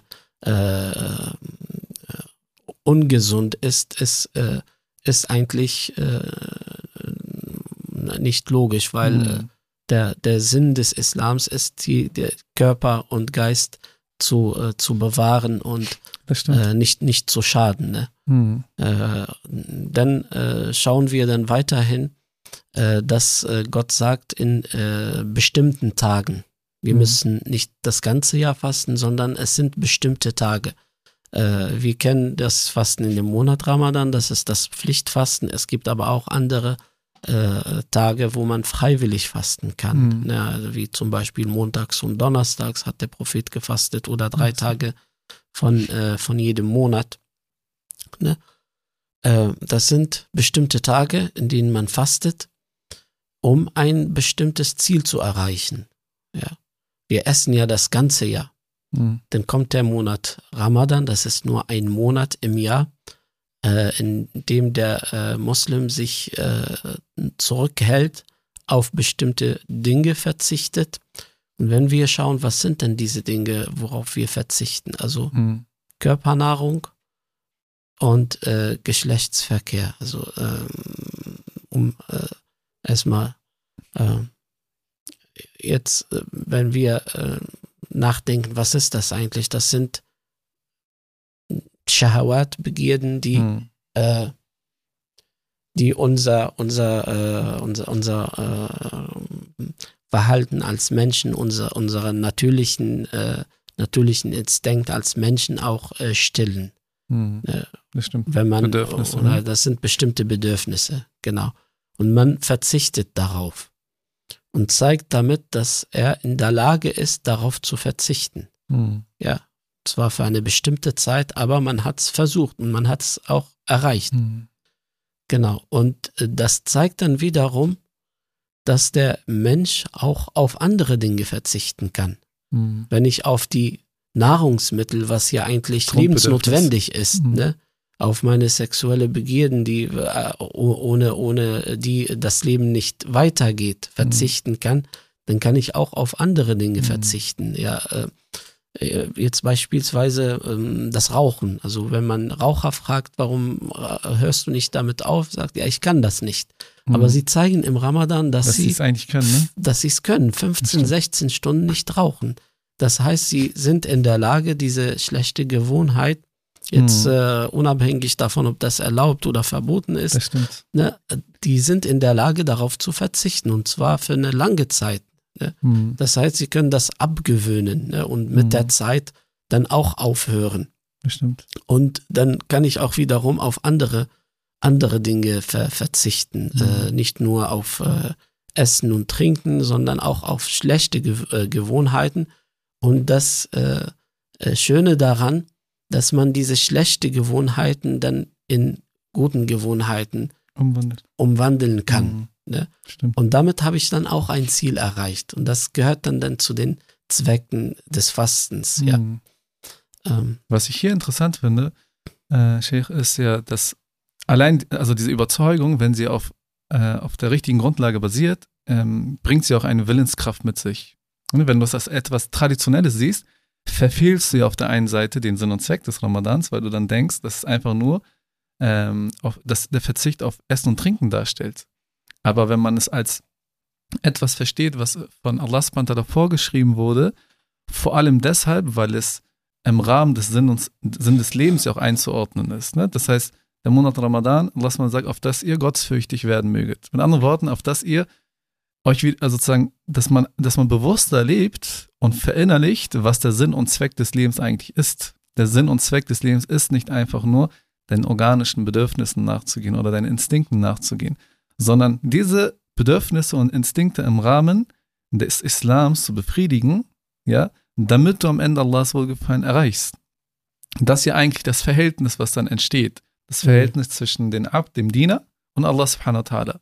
ungesund ist, ist, äh, ist eigentlich äh, nicht logisch, weil mhm. der, der Sinn des Islams ist, die, der Körper und Geist zu, äh, zu bewahren und äh, nicht, nicht zu schaden. Ne? Mhm. Äh, dann äh, schauen wir dann weiterhin, äh, dass äh, Gott sagt, in bestimmten Tagen. Wir mhm. müssen nicht das ganze Jahr fasten, sondern es sind bestimmte Tage. Äh, wir kennen das Fasten in dem Monat Ramadan, das ist das Pflichtfasten. Es gibt aber auch andere äh, Tage, wo man freiwillig fasten kann. Mhm. Ja, also wie zum Beispiel montags und donnerstags hat der Prophet gefastet oder drei mhm. Tage von, äh, von jedem Monat. Ne? Äh, das sind bestimmte Tage, in denen man fastet, um ein bestimmtes Ziel zu erreichen. Ja. Wir essen ja das ganze Jahr. Mhm. Dann kommt der Monat Ramadan, das ist nur ein Monat im Jahr, äh, in dem der äh, Muslim sich äh, zurückhält, auf bestimmte Dinge verzichtet. Und wenn wir schauen, was sind denn diese Dinge, worauf wir verzichten? Also mhm. Körpernahrung und äh, Geschlechtsverkehr. Also ähm, um äh, erstmal äh, jetzt, äh, wenn wir nachdenken, was ist das eigentlich? Das sind Shahawat, Begierden, die, hm. äh, die unser, unser, äh, unser, unser äh, Verhalten als Menschen, unser, unseren natürlichen, äh, natürlichen Instinkt als Menschen auch äh, stillen. Hm. Äh, das stimmt. Wenn man, Bedürfnisse. Oder ne? das sind bestimmte Bedürfnisse, genau. Und man verzichtet darauf und zeigt damit, dass er in der Lage ist, darauf zu verzichten. Mhm. Ja, zwar für eine bestimmte Zeit, aber man hat es versucht und man hat es auch erreicht. Mhm. Genau. Und äh, das zeigt dann wiederum, dass der Mensch auch auf andere Dinge verzichten kann. Mhm. Wenn ich auf die Nahrungsmittel, was ja eigentlich lebensnotwendig ist, mhm. ne, auf meine sexuelle Begierden, die äh, ohne, ohne die das Leben nicht weitergeht, mhm. verzichten mhm. kann, dann kann ich auch auf andere Dinge mhm. verzichten. Ja, äh, äh, jetzt beispielsweise ähm, das Rauchen. Also wenn man Raucher fragt, warum äh, hörst du nicht damit auf, sagt ja, ich kann das nicht. Mhm. Aber sie zeigen im Ramadan, dass, dass sie es eigentlich können, ne? dass sie es können, 15, 16 Stunden nicht rauchen. Das heißt, sie sind in der Lage, diese schlechte Gewohnheit Jetzt mhm. äh, unabhängig davon, ob das erlaubt oder verboten ist. Ne, die sind in der Lage, darauf zu verzichten und zwar für eine lange Zeit. Ne? Mhm. Das heißt, sie können das abgewöhnen ne? und mit mhm. der Zeit dann auch aufhören. Das stimmt. Und dann kann ich auch wiederum auf andere, andere Dinge ver verzichten. Mhm. Äh, nicht nur auf äh, Essen und Trinken, sondern auch auf schlechte Ge äh, Gewohnheiten. Und das äh, äh, Schöne daran, dass man diese schlechten Gewohnheiten dann in guten Gewohnheiten Umwandelt. umwandeln kann. Mhm. Ne? Stimmt. Und damit habe ich dann auch ein Ziel erreicht. Und das gehört dann, dann zu den Zwecken des Fastens. Mhm. Ja. Ähm. Was ich hier interessant finde, äh, Sheikh, ist ja, dass allein, also diese Überzeugung, wenn sie auf, äh, auf der richtigen Grundlage basiert, ähm, bringt sie auch eine Willenskraft mit sich. Und wenn du das als etwas Traditionelles siehst, verfehlst du ja auf der einen Seite den Sinn und Zweck des Ramadans, weil du dann denkst, dass es einfach nur ähm, auf, dass der Verzicht auf Essen und Trinken darstellt. Aber wenn man es als etwas versteht, was von Allah subhanahu vorgeschrieben wurde, vor allem deshalb, weil es im Rahmen des Sinn, und, Sinn des Lebens ja auch einzuordnen ist. Ne? Das heißt, der Monat Ramadan, was man sagt, auf das ihr gottesfürchtig werden möget. Mit anderen Worten, auf das ihr euch wieder, also sozusagen, dass man, dass man bewusster lebt und verinnerlicht, was der Sinn und Zweck des Lebens eigentlich ist. Der Sinn und Zweck des Lebens ist nicht einfach nur, deinen organischen Bedürfnissen nachzugehen oder deinen Instinkten nachzugehen, sondern diese Bedürfnisse und Instinkte im Rahmen des Islams zu befriedigen, ja, damit du am Ende Allahs Wohlgefallen erreichst. Das ist ja eigentlich das Verhältnis, was dann entsteht. Das mhm. Verhältnis mhm. zwischen den Abd, dem Diener und Allah subhanahu wa ta'ala.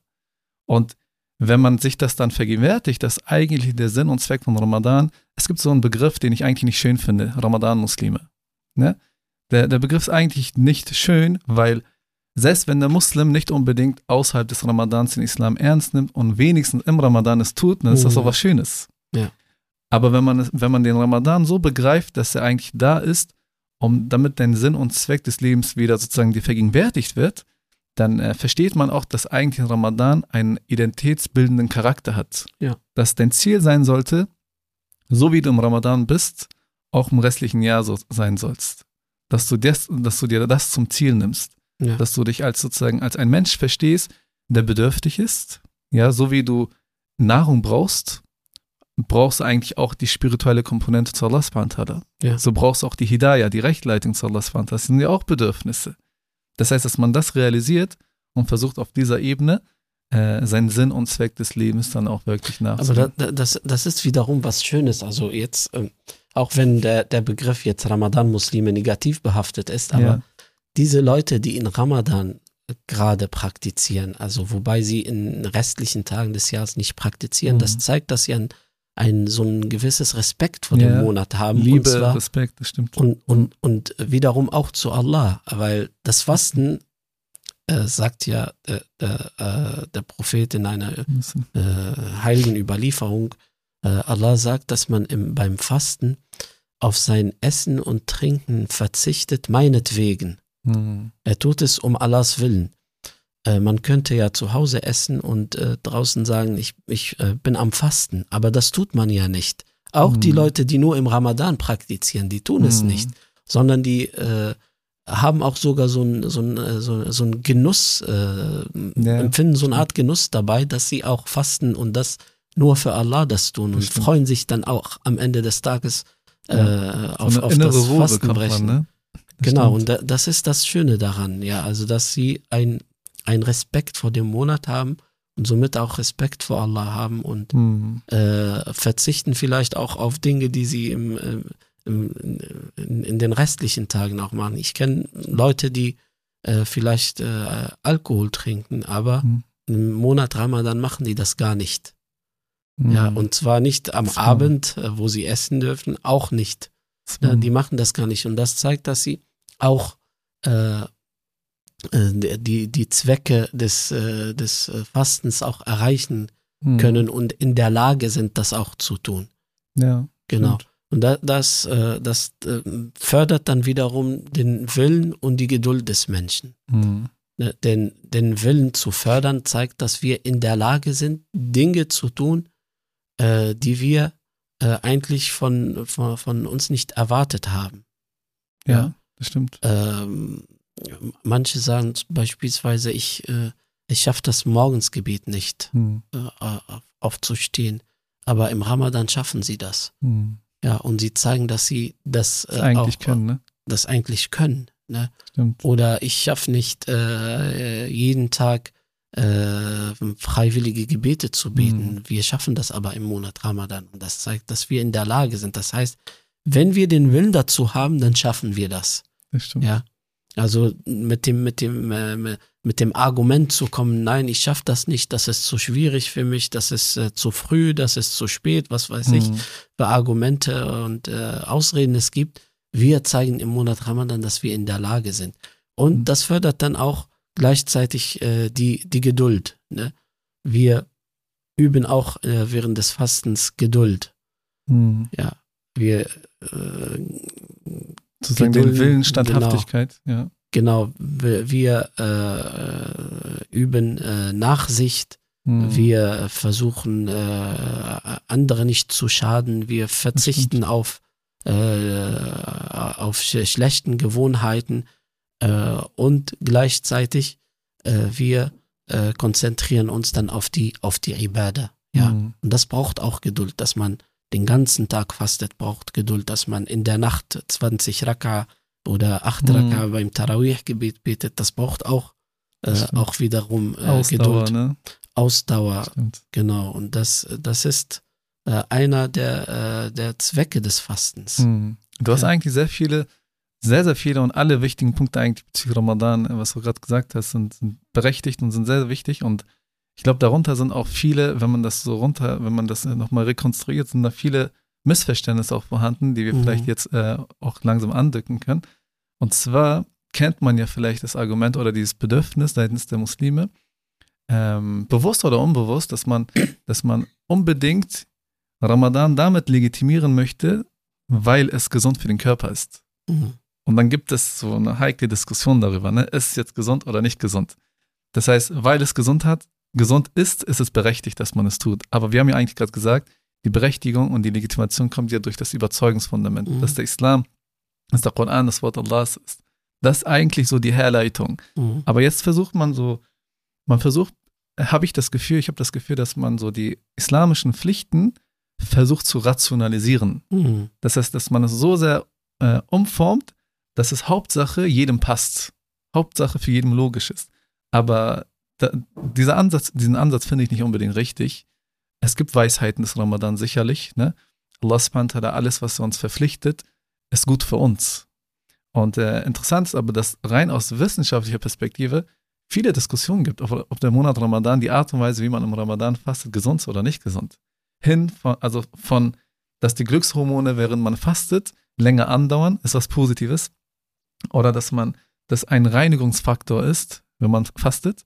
Und wenn man sich das dann vergegenwärtigt, dass eigentlich der Sinn und Zweck von Ramadan, es gibt so einen Begriff, den ich eigentlich nicht schön finde, Ramadan-Muslime. Ne? Der, der Begriff ist eigentlich nicht schön, weil selbst wenn der Muslim nicht unbedingt außerhalb des Ramadans den Islam ernst nimmt und wenigstens im Ramadan es tut, dann ist das auch mhm. was Schönes. Ja. Aber wenn man, wenn man den Ramadan so begreift, dass er eigentlich da ist, um damit dein Sinn und Zweck des Lebens wieder sozusagen dir vergegenwärtigt wird, dann äh, versteht man auch, dass eigentlich Ramadan einen identitätsbildenden Charakter hat. Ja. Dass dein Ziel sein sollte, so wie du im Ramadan bist, auch im restlichen Jahr so sein sollst. Dass du, das, dass du dir das zum Ziel nimmst. Ja. Dass du dich als sozusagen als ein Mensch verstehst, der bedürftig ist. Ja, so wie du Nahrung brauchst, brauchst du eigentlich auch die spirituelle Komponente zu Allah subhanahu ja. So brauchst du auch die Hidayah, die Rechtleitung zu Allah subhanahu Das sind ja auch Bedürfnisse. Das heißt, dass man das realisiert und versucht auf dieser Ebene äh, seinen Sinn und Zweck des Lebens dann auch wirklich nachzugehen. Aber da, das, das ist wiederum was Schönes. Also jetzt, ähm, auch wenn der, der Begriff jetzt Ramadan-Muslime negativ behaftet ist, aber ja. diese Leute, die in Ramadan gerade praktizieren, also wobei sie in restlichen Tagen des Jahres nicht praktizieren, mhm. das zeigt, dass sie ein, ein so ein gewisses Respekt vor ja. dem Monat haben. Liebe, zwar, Respekt, das stimmt. Und, und, und wiederum auch zu Allah, weil das Fasten äh, sagt ja äh, äh, der Prophet in einer äh, heiligen Überlieferung, äh, Allah sagt, dass man im, beim Fasten auf sein Essen und Trinken verzichtet, meinetwegen. Mhm. Er tut es um Allahs Willen. Äh, man könnte ja zu Hause essen und äh, draußen sagen, ich, ich äh, bin am Fasten, aber das tut man ja nicht. Auch mhm. die Leute, die nur im Ramadan praktizieren, die tun es mhm. nicht, sondern die äh, haben auch sogar so ein, so ein, äh, so, so ein Genuss, äh, ja. empfinden so eine Art Genuss dabei, dass sie auch fasten und das nur für Allah das tun und Bestimmt. freuen sich dann auch am Ende des Tages ja. auf, auf das Ruhe Fastenbrechen. Man, ne? Genau, und da, das ist das Schöne daran, ja, also dass sie ein, ein Respekt vor dem Monat haben und somit auch Respekt vor Allah haben und mhm. äh, verzichten vielleicht auch auf Dinge, die sie im, äh, im, in, in, den restlichen Tagen auch machen. Ich kenne Leute, die äh, vielleicht äh, Alkohol trinken, aber mhm. im Monat Ramadan machen die das gar nicht. Ja, mhm. und zwar nicht am so. Abend, äh, wo sie essen dürfen, auch nicht. So. Ja, die machen das gar nicht. Und das zeigt, dass sie auch äh die, die Zwecke des, äh, des Fastens auch erreichen mhm. können und in der Lage sind, das auch zu tun. Ja. Genau. Stimmt. Und das, das, das fördert dann wiederum den Willen und die Geduld des Menschen. Mhm. Den, den Willen zu fördern zeigt, dass wir in der Lage sind, Dinge zu tun, äh, die wir äh, eigentlich von, von, von, uns nicht erwartet haben. Ja, ja. das stimmt. Ähm, manche sagen beispielsweise, ich, äh, ich schaffe das Morgensgebet nicht, hm. Äh, aufzustehen. Aber im Ramadan schaffen sie das. Hm. Ja, und sie zeigen, dass sie das, das eigentlich auch, können, ne? Das eigentlich können. Ne? Oder ich schaffe nicht äh, jeden Tag äh, freiwillige Gebete zu beten. Mhm. Wir schaffen das aber im Monat Ramadan. Und das zeigt, dass wir in der Lage sind. Das heißt, wenn wir den Willen dazu haben, dann schaffen wir das. Das stimmt. Ja. Also mit dem, mit dem, äh, mit dem Argument zu kommen, nein, ich schaffe das nicht, das ist zu schwierig für mich, das ist äh, zu früh, das ist zu spät, was weiß mhm. ich, für Argumente und äh, Ausreden es gibt. Wir zeigen im Monat Ramadan, dass wir in der Lage sind. Und mhm. das fördert dann auch gleichzeitig äh, die, die Geduld. Ne? Wir üben auch äh, während des Fastens Geduld. Hm. Ja, wir sozusagen den Willen Standhaftigkeit. Genau, ja. genau wir, wir äh, üben äh, Nachsicht. Hm. Wir versuchen, äh, andere nicht zu schaden. Wir verzichten auf äh, auf schlechten Gewohnheiten äh, und gleichzeitig äh, wir konzentrieren uns dann auf die, auf die Ibadah. Ja. Mhm. Und das braucht auch Geduld, dass man den ganzen Tag fastet, braucht Geduld, dass man in der Nacht 20 Raka oder 8 mhm. Raka beim Tarawih-Gebet betet. Das braucht auch, äh, auch wiederum äh, Ausdauer, Geduld. Ne? Ausdauer. Stimmt. Genau. Und das, das ist äh, einer der, äh, der Zwecke des Fastens. Mhm. Du hast ja. eigentlich sehr viele, sehr, sehr viele und alle wichtigen Punkte eigentlich bezüglich Ramadan, was du gerade gesagt hast, sind, sind berechtigt und sind sehr, sehr wichtig. Und ich glaube, darunter sind auch viele, wenn man das so runter, wenn man das nochmal rekonstruiert, sind da viele Missverständnisse auch vorhanden, die wir mhm. vielleicht jetzt äh, auch langsam andücken können. Und zwar kennt man ja vielleicht das Argument oder dieses Bedürfnis seitens der Muslime, ähm, bewusst oder unbewusst, dass man, dass man unbedingt Ramadan damit legitimieren möchte, weil es gesund für den Körper ist. Mhm. Und dann gibt es so eine heikle Diskussion darüber, ne? ist es jetzt gesund oder nicht gesund? Das heißt, weil es gesund hat, gesund ist, ist es berechtigt, dass man es tut. Aber wir haben ja eigentlich gerade gesagt, die Berechtigung und die Legitimation kommt ja durch das Überzeugungsfundament, mhm. dass der Islam, dass der Koran das Wort Allahs ist. Das ist eigentlich so die Herleitung. Mhm. Aber jetzt versucht man so, man versucht, habe ich das Gefühl, ich habe das Gefühl, dass man so die islamischen Pflichten versucht zu rationalisieren. Mhm. Das heißt, dass man es so sehr äh, umformt, dass es Hauptsache jedem passt. Hauptsache für jedem logisch ist. Aber da, dieser Ansatz, diesen Ansatz finde ich nicht unbedingt richtig. Es gibt Weisheiten des Ramadan sicherlich. Ne? Allah subhanahu alles, was uns verpflichtet, ist gut für uns. Und äh, interessant ist aber, dass rein aus wissenschaftlicher Perspektive viele Diskussionen gibt, ob, ob der Monat Ramadan, die Art und Weise, wie man im Ramadan fastet, gesund ist oder nicht gesund. Hin, von, also von, dass die Glückshormone, während man fastet, länger andauern, ist was Positives. Oder dass man, dass ein Reinigungsfaktor ist, wenn man fastet.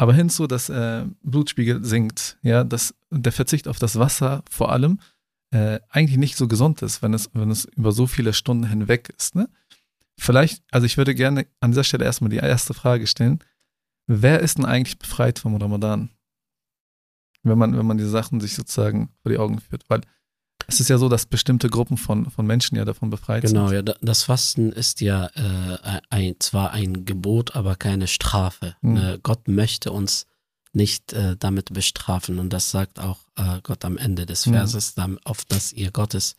Aber hinzu, dass äh, Blutspiegel sinkt, ja, dass der Verzicht auf das Wasser vor allem äh, eigentlich nicht so gesund ist, wenn es, wenn es über so viele Stunden hinweg ist. Ne? Vielleicht, also ich würde gerne an dieser Stelle erstmal die erste Frage stellen. Wer ist denn eigentlich befreit vom Ramadan? Wenn man, wenn man diese Sachen sich sozusagen vor die Augen führt. Weil es ist ja so, dass bestimmte Gruppen von, von Menschen ja davon befreit genau, sind. Genau, ja, das Fasten ist ja äh, ein, zwar ein Gebot, aber keine Strafe. Mhm. Äh, Gott möchte uns nicht äh, damit bestrafen und das sagt auch äh, Gott am Ende des hm. Verses, mhm. auf dass ihr Gottes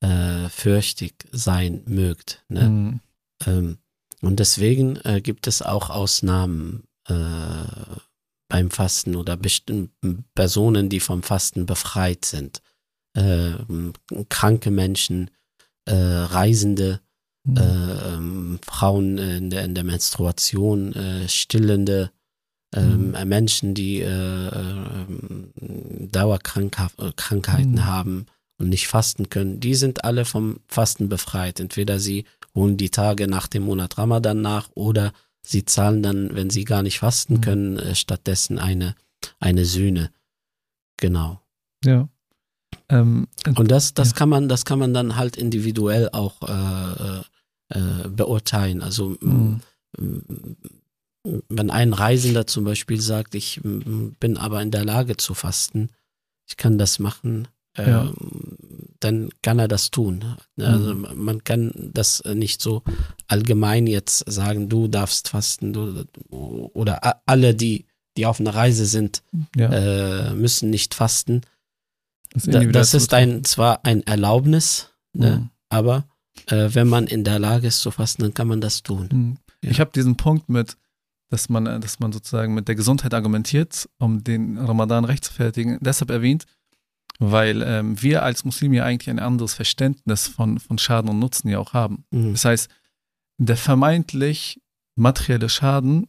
äh, fürchtig sein mögt. Ne? Mhm. Ähm, und deswegen äh, gibt es auch Ausnahmen beim Fasten oder bestimmten Personen, die vom Fasten befreit sind. Äh, kranke Menschen, äh, Reisende, mhm. Ähm, Frauen in der, in der Menstruation, äh, stillende ähm, mhm. Menschen, die äh, ähm, Dauerkrankheiten mhm. haben und nicht fasten können, die sind alle vom Fasten befreit. Entweder sie holen die Tage nach dem Monat Ramadan nach oder sie zahlen dann, wenn sie gar nicht fasten mhm. können, äh, stattdessen eine, eine Sühne. Genau. Ja. Ähm, und das, das ja. kann man, das kann man dann halt individuell auch äh, äh, beurteilen. Also mhm. wenn ein Reisender zum Beispiel sagt, ich bin aber in der Lage zu fasten, ich kann das machen, ja. Ähm, dann kann er das tun. Also mhm. man kann das nicht so allgemein jetzt sagen, du darfst fasten, du, oder alle, die, die auf einer Reise sind, ja. äh, müssen nicht fasten. Das, das ist ein, zwar ein Erlaubnis, ne, mhm. aber äh, wenn man in der Lage ist zu fasten, dann kann man das tun. Mhm. Ja. Ich habe diesen Punkt mit, dass man, dass man sozusagen mit der Gesundheit argumentiert, um den Ramadan rechtfertigen, deshalb erwähnt, weil ähm, wir als Muslime ja eigentlich ein anderes Verständnis von, von Schaden und Nutzen ja auch haben. Mhm. Das heißt, der vermeintlich materielle Schaden,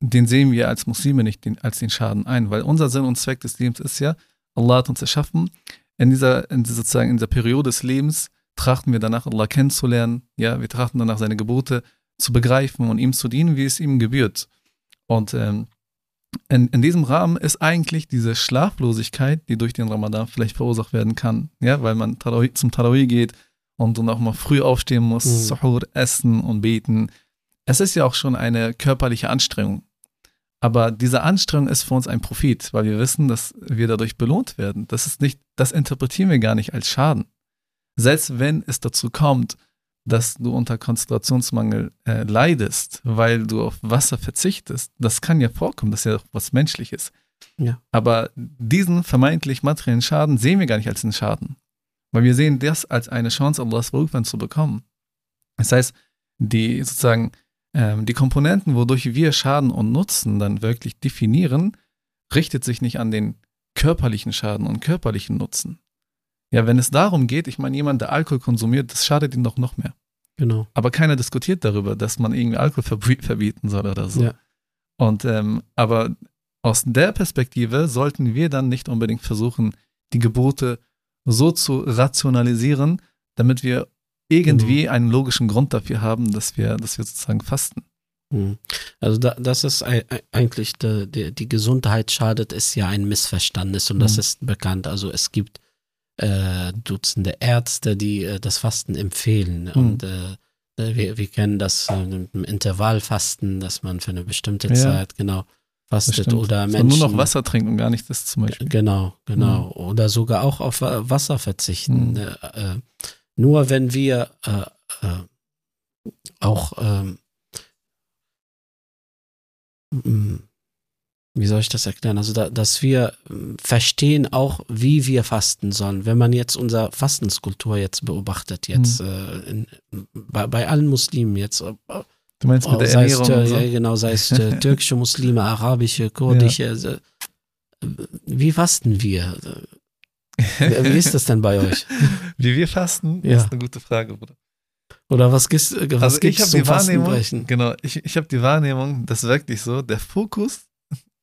den sehen wir als Muslime nicht den, als den Schaden ein, weil unser Sinn und Zweck des Lebens ist ja, Allah hat uns erschaffen. In dieser, in dieser, sozusagen in dieser Periode des Lebens trachten wir danach, Allah kennenzulernen. Ja, wir trachten danach, seine Gebote zu begreifen und ihm zu dienen, wie es ihm gebührt. Und ähm, in, in diesem Rahmen ist eigentlich diese Schlaflosigkeit, die durch den Ramadan vielleicht verursacht werden kann, ja, weil man Tarawih, zum Tarawih geht und dann auch mal früh aufstehen muss, mhm. Suhur essen und beten. Es ist ja auch schon eine körperliche Anstrengung. Aber diese Anstrengung ist für uns ein Profit, weil wir wissen, dass wir dadurch belohnt werden. Das ist nicht, das interpretieren wir gar nicht als Schaden. selbst wenn es dazu kommt, dass du unter Konzentrationsmangel äh, leidest, weil du auf Wasser verzichtest, das kann ja vorkommen, das ist ja auch was Menschliches. Ja. Aber diesen vermeintlich materiellen Schaden sehen wir gar nicht als einen Schaden, weil wir sehen das als eine Chance, Allahs Rückwand zu bekommen. Das heißt, die sozusagen die Komponenten, wodurch wir Schaden und Nutzen dann wirklich definieren, richtet sich nicht an den körperlichen Schaden und körperlichen Nutzen. Ja, wenn es darum geht, ich meine, jemand, der Alkohol konsumiert, das schadet ihm doch noch mehr. Genau. Aber keiner diskutiert darüber, dass man irgendwie Alkohol verbieten soll oder so. Ja. Und ähm, aber aus der Perspektive sollten wir dann nicht unbedingt versuchen, die Gebote so zu rationalisieren, damit wir irgendwie Genau. einen logischen Grund dafür haben, dass wir, dass wir sozusagen fasten. Mhm. Also da, das ist ei- ei- eigentlich die, die, die Gesundheit schadet, ist ja ein Missverständnis und das Mhm. ist bekannt. Also es gibt äh, Dutzende Ärzte, die äh, das Fasten empfehlen Mhm. und äh, äh, wir, wir kennen das äh, im Intervallfasten, dass man für eine bestimmte Ja. Zeit genau Das fastet oder Menschen man nur noch Wasser trinken und gar nicht das zum Beispiel. Genau, genau. Mhm. Oder sogar auch auf Wa- Wasser verzichten. Mhm. Nur wenn wir äh, äh, auch, ähm, mm, wie soll ich das erklären? Also, da, dass wir ähm, verstehen auch, wie wir fasten sollen. Wenn man jetzt unsere Fastenskulptur jetzt beobachtet, jetzt äh, in, bei, bei allen Muslimen jetzt, Du meinst mit der sei es, Ernährung so? ja, genau, sei es äh, türkische Muslime, arabische, kurdische. also, äh, Wie fasten wir? Wie ist das denn bei euch? Wie wir fasten, Ja. ist eine gute Frage, Bruder. Oder was, gibt's- äh, was Also ich gibt's habe zum die Wahrnehmung, Fastenbrechen? genau, ich, ich habe die Wahrnehmung, dass wirklich so der Fokus,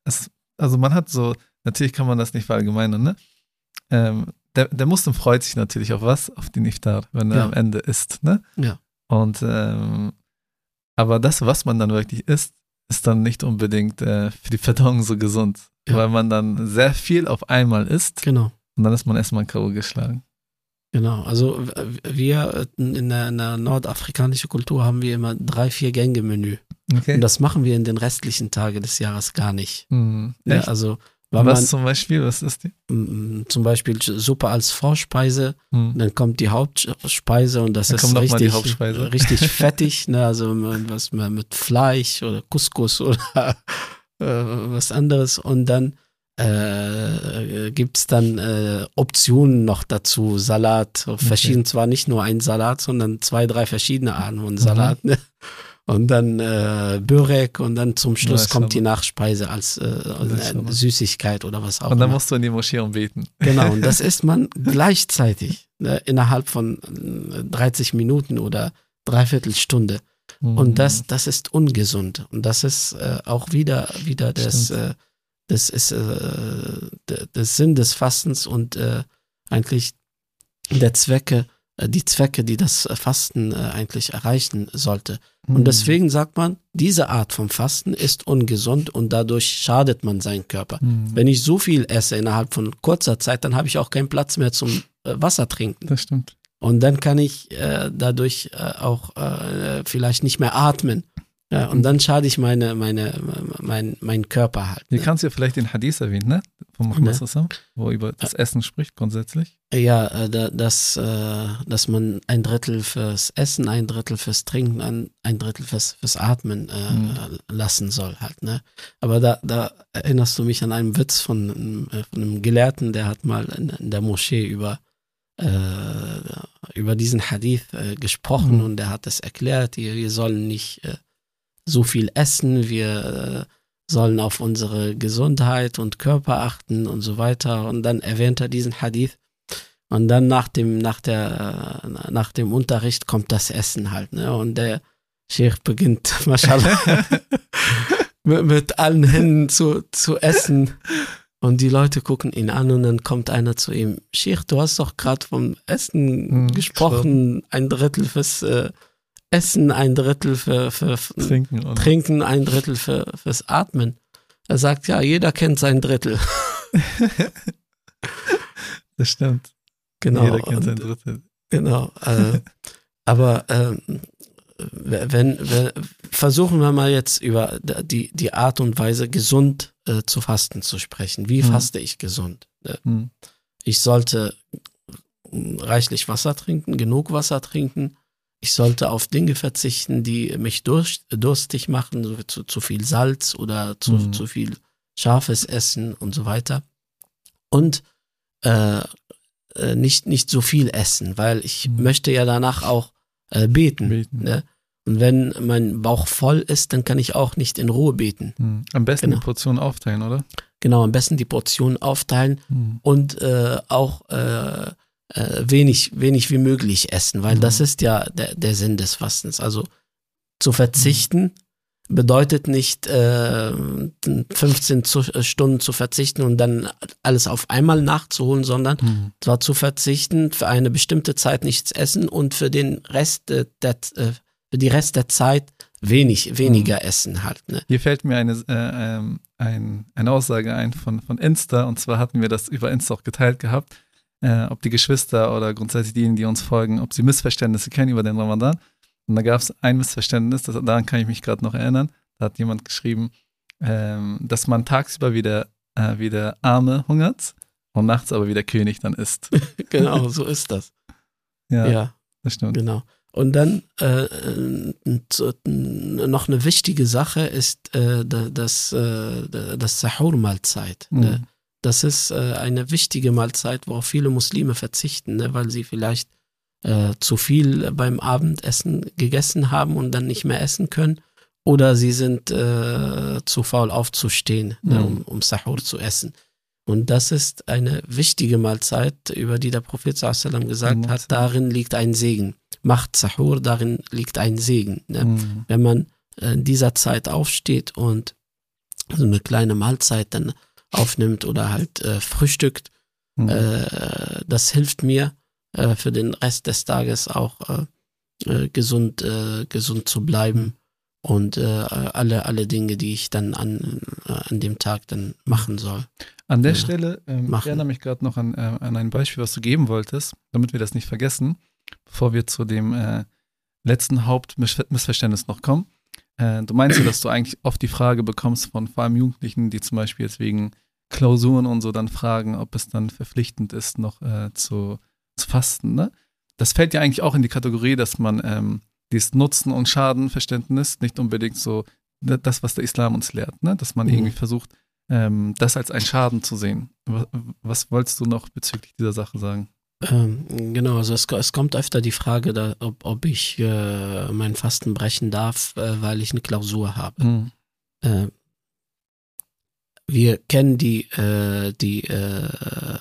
ist, also man hat so, natürlich kann man das nicht verallgemeinern, ne? Ähm, der, der Muslim freut sich natürlich auf was? Auf den Iftar, wenn er Ja. am Ende isst, ne? Ja. Und ähm, aber das, was man dann wirklich isst, ist dann nicht unbedingt äh, für die Verdauung so gesund, Ja. weil man dann sehr viel auf einmal isst Genau. Und dann ist man erstmal K.O. geschlagen. Genau, also wir äh, in der, in der nordafrikanischen Kultur haben wir immer drei, vier Gänge Menü. Okay. Und das machen wir in den restlichen Tagen des Jahres gar nicht. hm. Ja, also was man zum Beispiel, was ist die? zum Beispiel Suppe als Vorspeise, Hm. dann kommt die Hauptspeise und das Dann ist richtig, richtig fettig, ne? also mit- was mit Fleisch oder Couscous oder äh, was anderes und dann äh, gibt es dann äh, Optionen noch dazu, Salat, verschieden, zwar nicht nur ein Salat, sondern zwei, drei verschiedene Arten von Salat. Ne? Und dann äh, Börek und dann zum Schluss kommt die Nachspeise als äh. Süßigkeit oder was auch Und dann immer. musst du in die Moschee und beten. Genau, und das isst man gleichzeitig ne, innerhalb von äh, 30 Minuten oder dreiviertel Stunde. Mhm. Und das, das ist ungesund. Und das ist äh, auch wieder, wieder das, äh, das ist äh, der, Sinn des Fastens und äh, eigentlich der Zwecke, äh, die Zwecke, die das Fasten äh, eigentlich erreichen sollte. Mhm. Und deswegen sagt man, diese Art von Fasten ist ungesund und dadurch schadet man seinen Körper. Mhm. Wenn ich so viel esse innerhalb von kurzer Zeit, dann habe ich auch keinen Platz mehr zum äh, Wasser trinken. Das stimmt. Und dann kann ich äh, dadurch äh, auch äh, vielleicht nicht mehr atmen. Ja, und dann schade ich meine, meine, mein, meinen Körper halt. Hier Ne? kannst du ja vielleicht den Hadith erwähnen, ne? Von Muhammad Ne. Wo er über das Essen spricht grundsätzlich. Ja, äh, da, dass, äh, dass man ein Drittel fürs Essen, ein Drittel fürs Trinken, ein, Drittel fürs, fürs Atmen äh, Mhm. lassen soll halt. Ne? Aber da, da erinnerst du mich an einen Witz von, einem, von einem Gelehrten, der hat mal in, der Moschee über, über diesen Hadith gesprochen Mhm. und der hat es erklärt, wir, sollen nicht so viel essen, wir äh, sollen auf unsere Gesundheit und Körper achten und so weiter. Und dann erwähnt er diesen Hadith. Und dann nach dem, nach der, äh, nach dem Unterricht kommt das Essen halt, ne? Und der Sheikh beginnt, mashallah, mit, mit allen Händen zu, zu essen. Und die Leute gucken ihn an und dann kommt einer zu ihm, Sheikh, du hast doch gerade vom Essen Hm, gesprochen, ein Drittel fürs äh, Essen, ein Drittel für, für, Trinken und Trinken, ein Drittel für, fürs Atmen. Er sagt, ja, jeder kennt sein Drittel. das stimmt. Genau. Jeder kennt sein Drittel. Genau. Äh, aber ähm, wenn, wenn versuchen wir mal jetzt über die, die Art und Weise, gesund äh, zu fasten zu sprechen. Wie Mhm. faste ich gesund? Äh, Hm. Ich sollte reichlich Wasser trinken, genug Wasser trinken. Ich sollte auf Dinge verzichten, die mich durst, durstig machen, so zu, zu viel Salz oder zu, Mhm. zu viel scharfes Essen und so weiter. Und äh, äh, nicht, nicht so viel essen, weil ich Mhm. möchte ja danach auch äh, beten. Beten. Ne? Und wenn mein Bauch voll ist, dann kann ich auch nicht in Ruhe beten. Hm. Am besten Genau. die Portion aufteilen, oder? Genau, am besten die Portionen aufteilen Hm. und äh, auch äh, äh, wenig, wenig wie möglich essen, weil Mhm. das ist ja der, der Sinn des Fastens. Also zu verzichten bedeutet nicht äh, 15 zu, äh, Stunden zu verzichten und dann alles auf einmal nachzuholen, sondern Hm. zwar zu verzichten, für eine bestimmte Zeit nichts essen und für den Rest äh, der, äh, für die Rest der Zeit wenig, weniger Mhm. essen halt. Ne? Hier fällt mir eine, äh, ähm, ein, eine Aussage ein von, von Insta und zwar hatten wir das über Insta auch geteilt gehabt, äh, ob die Geschwister oder grundsätzlich diejenigen, die uns folgen, ob sie Missverständnisse kennen über den Ramadan. Und da gab es ein Missverständnis, das, daran kann ich mich gerade noch erinnern. Da hat jemand geschrieben, ähm, dass man tagsüber wieder, äh, wie der Arme hungert und nachts aber wie der König dann isst. Genau, so ist das. Ja, ja. das stimmt. Genau. Und dann äh, äh, noch eine wichtige Sache ist äh, da- das, äh, das Sahur-Mahlzeit. Mhm. Ne? Das ist äh, eine wichtige Mahlzeit, worauf viele Muslime verzichten, ne? weil sie vielleicht äh, zu viel beim Abendessen gegessen haben und dann nicht mehr essen können. Oder sie sind äh, zu faul aufzustehen, ne? Mhm. um, um Sahur zu essen. Und das ist eine wichtige Mahlzeit, über die der Prophet sallam gesagt Mhm. hat, darin liegt ein Segen. Macht Sahur, darin liegt ein Segen. Ne? Mhm. Wenn man äh, in dieser Zeit aufsteht und so eine kleine Mahlzeit dann aufnimmt oder halt äh, frühstückt, Mhm. äh, das hilft mir äh, für den Rest des Tages auch äh, äh, gesund, äh, gesund zu bleiben und alle, alle Dinge, die ich dann an, an dem Tag dann machen soll. An der. Stelle, ähm, ich erinnere mich gerade noch an, an ein Beispiel, was du geben wolltest, damit wir das nicht vergessen, bevor wir zu dem letzten Hauptmissverständnis noch kommen. Äh, du meinst ja, dass du eigentlich oft die Frage bekommst von vor allem Jugendlichen, die zum Beispiel jetzt wegen Klausuren und so dann fragen, ob es dann verpflichtend ist, noch äh, zu, zu fasten. Ne? Das fällt ja eigentlich auch in die Kategorie, dass man ähm, dieses Nutzen- und Schadenverständnis nicht unbedingt so das, was der Islam uns lehrt, ne? dass man Mhm. irgendwie versucht, ähm, das als einen Schaden zu sehen. Was, was wolltest du noch bezüglich dieser Sache sagen? Ähm, genau, also es, es kommt öfter die Frage, da, ob, ob ich äh, mein Fasten brechen darf, äh, weil ich eine Klausur habe. Mhm. Äh, wir kennen die, äh, die äh,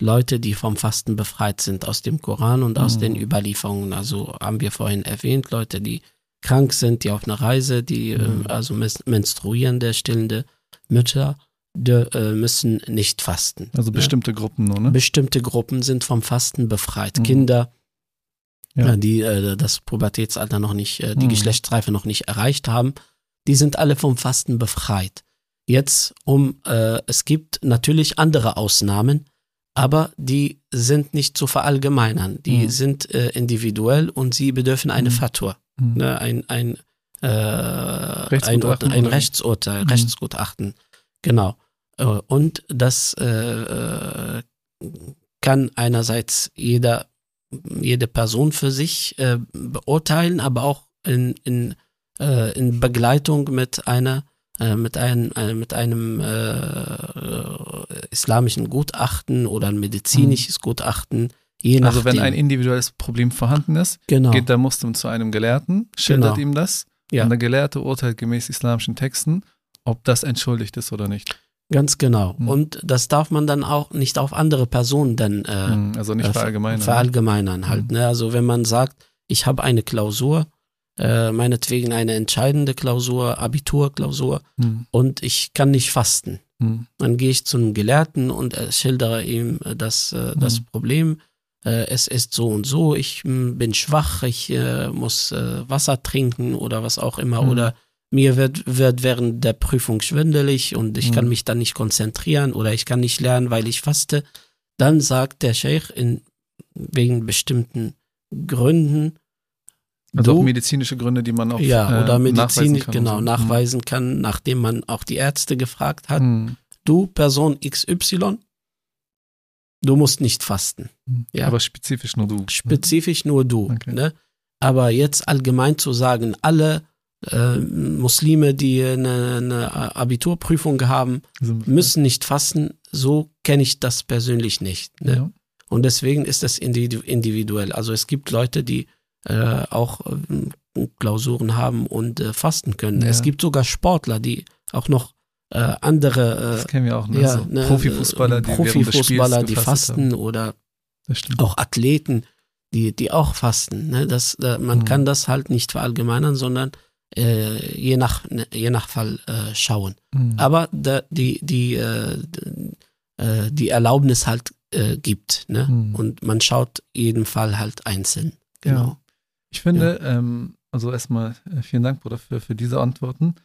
Leute, die vom Fasten befreit sind aus dem Koran und aus Mhm. den Überlieferungen. Also haben wir vorhin erwähnt, Leute, die krank sind, die auf einer Reise, die Mhm. äh, also menstruierende, stillende Mütter, die, äh, müssen nicht fasten. Also bestimmte Gruppen nur, ne? Bestimmte Gruppen sind vom Fasten befreit. Mhm. Kinder, Ja. äh, die äh, das Pubertätsalter noch nicht, äh, die Mhm. Geschlechtsreife noch nicht erreicht haben, die sind alle vom Fasten befreit. Jetzt um, äh, es gibt natürlich andere Ausnahmen, aber die sind nicht zu verallgemeinern. Die Mhm. sind äh, individuell und sie bedürfen eine Mhm. Fatwa, Mhm. ne, ein, ein, äh, ein, Rechtsgutachten ein wie? Rechtsurteil, Mhm. Rechtsgutachten. Genau. Äh, Und das äh, äh, kann einerseits jeder, jede Person für sich beurteilen, aber auch in, in, in Begleitung mit einer äh, mit, ein, äh, mit einem äh, islamischen Gutachten oder ein medizinisches Gutachten, je nachdem. Also wenn ein individuelles Problem vorhanden ist, genau. geht der Muslim zu einem Gelehrten, schildert Genau. ihm das Ja. und der Gelehrte urteilt gemäß islamischen Texten, ob das entschuldigt ist oder nicht. Ganz genau. Mhm. Und das darf man dann auch nicht auf andere Personen dann äh, Mhm, Also nicht verallgemeinern. verallgemeinern halt. Mhm. Ne? Also wenn man sagt, ich habe eine Klausur, äh, meinetwegen eine entscheidende Klausur, Abiturklausur Mhm. und ich kann nicht fasten. Mhm. Dann gehe ich zu einem Gelehrten und schildere ihm äh, das, äh, das Mhm. Problem. Äh, es ist so und so, ich mh, bin schwach, ich äh, muss Wasser trinken oder was auch immer. Mhm. Oder mir wird, wird während der Prüfung schwindelig und ich kann mich dann nicht konzentrieren oder ich kann nicht lernen, weil ich faste. Dann sagt der Sheikh in, wegen bestimmten Gründen, Also du- auch medizinische Gründe, die man auch ja, äh, oder nachweisen medizinisch, kann genau, so. nachweisen kann, nachdem man auch die Ärzte gefragt hat, Mhm. du Person XY, Du musst nicht fasten. Ja. Aber spezifisch nur du. Spezifisch nur du. Okay. Ne? Aber jetzt allgemein zu sagen, alle äh, Muslime, die eine, eine Abiturprüfung haben, Sind- müssen nicht fasten, so kenne ich das persönlich nicht. Ne? Ja. Und deswegen ist das individu- individuell. Also es gibt Leute, die äh, auch ähm, Klausuren haben und äh, fasten können. Ja. Es gibt sogar Sportler, die auch noch äh, andere Das kennen wir auch, ne? ja, so ne, Profifußballer, äh, die Profifußballer, die fasten Haben. oder auch Athleten, die, die auch fasten. Ne? Das, da, man Mhm. kann das halt nicht verallgemeinern, sondern äh, je, nach, ne, je nach Fall äh, schauen. Mhm. Aber da, die, die, äh, äh, die Erlaubnis halt äh, gibt. Ne? Mhm. Und man schaut jeden Fall halt einzeln. Genau. Ich finde, ähm, also erstmal äh, vielen Dank, Bruder, für, für diese Antworten.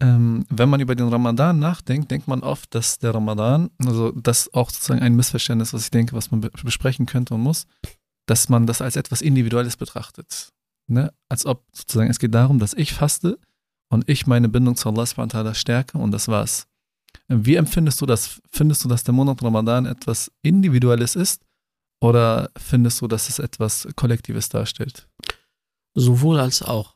Ähm, wenn man über den Ramadan nachdenkt, denkt man oft, dass der Ramadan, also das ist auch sozusagen ein Missverständnis, was ich denke, was man be besprechen könnte und muss, dass man das als etwas Individuelles betrachtet. Ne? Als ob sozusagen es geht darum, dass ich faste und ich meine Bindung zu Allah subhanahu stärke und das war's. Wie empfindest du das? Findest du, dass der Monat Ramadan etwas Individuelles ist oder findest du, dass es etwas Kollektives darstellt? Sowohl als auch.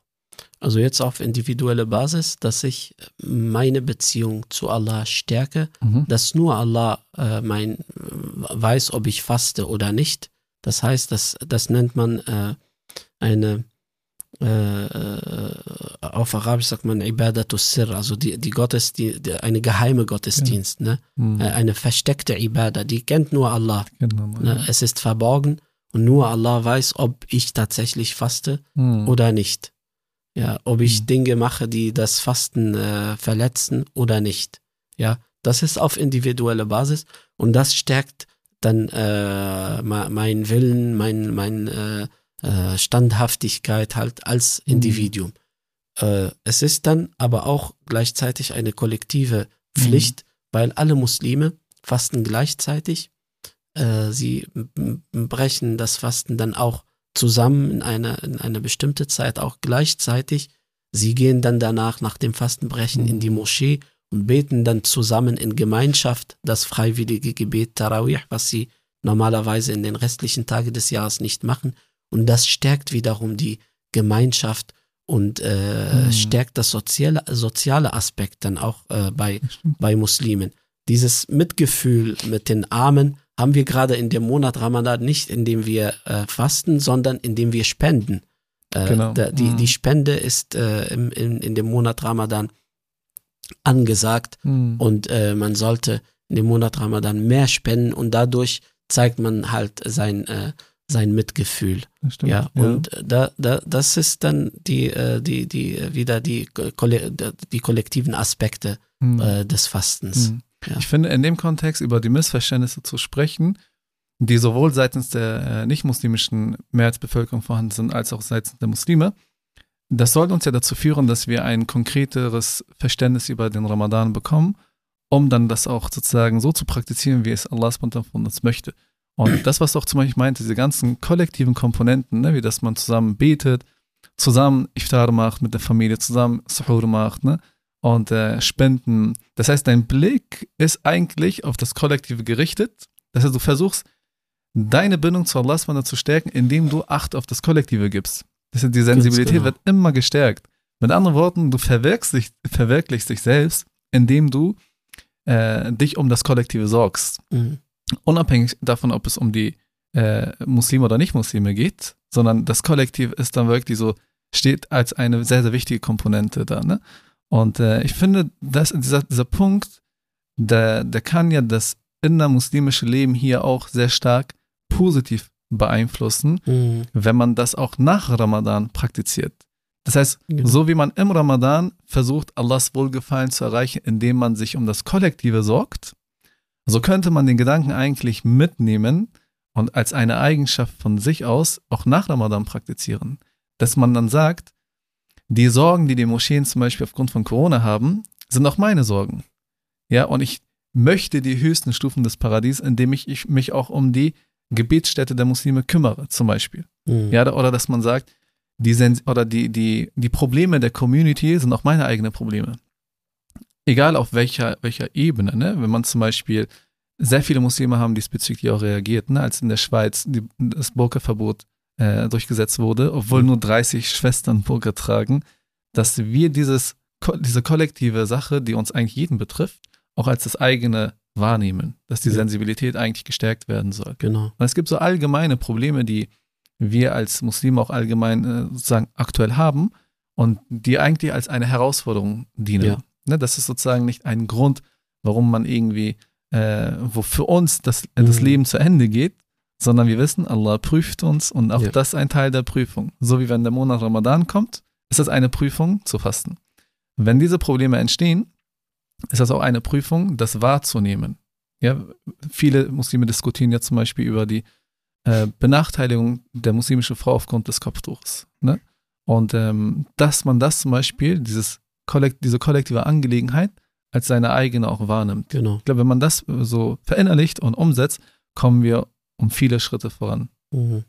Also jetzt auf individuelle Basis, dass ich meine Beziehung zu Allah stärke, Mhm. dass nur Allah äh, mein, weiß, ob ich faste oder nicht. Das heißt, das, das nennt man äh, eine, äh, äh, auf Arabisch sagt man Ibadatus Sir, also die, die Gottesdienst, die, eine geheime Gottesdienst, ne? Mhm. Äh, eine versteckte Ibada, die kennt nur Allah. Genau. Ne? Es ist verborgen und nur Allah weiß, ob ich tatsächlich faste Mhm. oder nicht. Ja, ob ich Mhm. Dinge mache, die das Fasten äh, verletzen oder nicht. Ja, das ist auf individuelle Basis und das stärkt dann äh, ma- mein Willen, mein, mein äh, äh, Standhaftigkeit halt als Mhm. Individuum. Äh, es ist dann aber auch gleichzeitig eine kollektive Pflicht, weil alle Muslime fasten gleichzeitig. Äh, sie brechen das Fasten dann auch zusammen in eine, in eine bestimmte Zeit auch gleichzeitig. Sie gehen dann danach nach dem Fastenbrechen Mhm. in die Moschee und beten dann zusammen in Gemeinschaft das freiwillige Gebet Tarawih, was sie normalerweise in den restlichen Tagen des Jahres nicht machen. Und das stärkt wiederum die Gemeinschaft und äh, Mhm. stärkt das soziale, soziale Aspekt dann auch äh, bei, bei Muslimen. Dieses Mitgefühl mit den Armen haben wir gerade in dem Monat Ramadan nicht, indem wir äh, fasten, sondern indem wir spenden. Äh, Genau. da, die, Mhm. die Spende ist äh, im, in, in dem Monat Ramadan angesagt Mhm. und äh, man sollte in dem Monat Ramadan mehr spenden und dadurch zeigt man halt sein, äh, sein Mitgefühl. Stimmt. Ja, und da, da, das ist dann die, äh, die, die, äh, wieder die, die kollektiven Aspekte Mhm. äh, des Fastens. Ja. Ich finde, in dem Kontext über die Missverständnisse zu sprechen, die sowohl seitens der äh, nicht-muslimischen Mehrheitsbevölkerung vorhanden sind, als auch seitens der Muslime, das soll uns ja dazu führen, dass wir ein konkreteres Verständnis über den Ramadan bekommen, um dann das auch sozusagen so zu praktizieren, wie es Allah ta'ala von uns möchte. Und das, was du auch zum Beispiel meinte, diese ganzen kollektiven Komponenten, ne, wie dass man zusammen betet, zusammen Iftar macht mit der Familie, zusammen Suhoor macht, ne, und äh, Spenden. Das heißt, dein Blick ist eigentlich auf das Kollektive gerichtet. Das heißt, du versuchst, deine Bindung zu Allah zu stärken, indem du Acht auf das Kollektive gibst. Das heißt, die Sensibilität genau. wird immer gestärkt. Mit anderen Worten, du verwirklichst, verwirklichst dich selbst, indem du äh, dich um das Kollektive sorgst. Mhm. Unabhängig davon, ob es um die äh, Muslime oder Nicht-Muslime geht, sondern das Kollektiv ist dann wirklich so, steht als eine sehr, sehr wichtige Komponente da. Ne? Und äh, ich finde, dass dieser, dieser Punkt, der, der kann ja das innermuslimische Leben hier auch sehr stark positiv beeinflussen, Mhm. wenn man das auch nach Ramadan praktiziert. Das heißt, Genau. so wie man im Ramadan versucht, Allahs Wohlgefallen zu erreichen, indem man sich um das Kollektive sorgt, so könnte man den Gedanken eigentlich mitnehmen und als eine Eigenschaft von sich aus auch nach Ramadan praktizieren. Dass man dann sagt, die Sorgen, die die Moscheen zum Beispiel aufgrund von Corona haben, sind auch meine Sorgen. Ja, und ich möchte die höchsten Stufen des Paradies, indem ich, ich mich auch um die Gebetsstätte der Muslime kümmere, zum Beispiel. Mhm. Ja, oder dass man sagt, die, Sens oder die, die, die Probleme der Community sind auch meine eigenen Probleme. Egal auf welcher, welcher Ebene, ne? Wenn man zum Beispiel sehr viele Muslime haben diesbezüglich auch reagiert, ne? als in der Schweiz die, das Burka-Verbot äh, durchgesetzt wurde, obwohl nur 30 Schwestern Burka tragen, dass wir dieses, diese kollektive Sache, die uns eigentlich jeden betrifft, auch als das eigene wahrnehmen, dass die Ja. Sensibilität eigentlich gestärkt werden soll. Genau. Und es gibt so allgemeine Probleme, die wir als Muslime auch allgemein äh, sozusagen aktuell haben und die eigentlich als eine Herausforderung dienen. Ja. Ne, das ist sozusagen nicht ein Grund, warum man irgendwie, äh, wo für uns das, äh, das Mhm. Leben zu Ende geht, sondern wir wissen, Allah prüft uns und auch Ja. das ist ein Teil der Prüfung. So wie wenn der Monat Ramadan kommt, ist das eine Prüfung zu fasten. Wenn diese Probleme entstehen, ist das auch eine Prüfung, das wahrzunehmen. Ja, viele Muslime diskutieren ja zum Beispiel über die äh, Benachteiligung der muslimischen Frau aufgrund des Kopftuchs. Ne? Und ähm, dass man das zum Beispiel, dieses kollekt diese kollektive Angelegenheit, als seine eigene auch wahrnimmt. Genau. Ich glaube, wenn man das so verinnerlicht und umsetzt, kommen wir um viele Schritte voran. Mhm.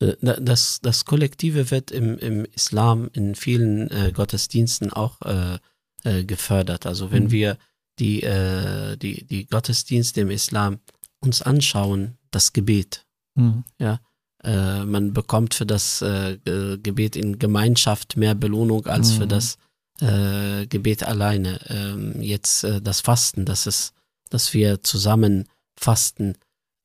Äh, da- Das, das Kollektive wird im, im Islam in vielen äh, Gottesdiensten auch äh, äh, gefördert. Also wenn Mhm. wir die, äh, die, die Gottesdienste im Islam uns anschauen, das Gebet. Mhm. Äh, man bekommt für das Ge- Gebet in Gemeinschaft mehr Belohnung als für Mhm. das äh, Gebet alleine. Ähm, jetzt das Fasten, das ist, dass wir zusammen fasten,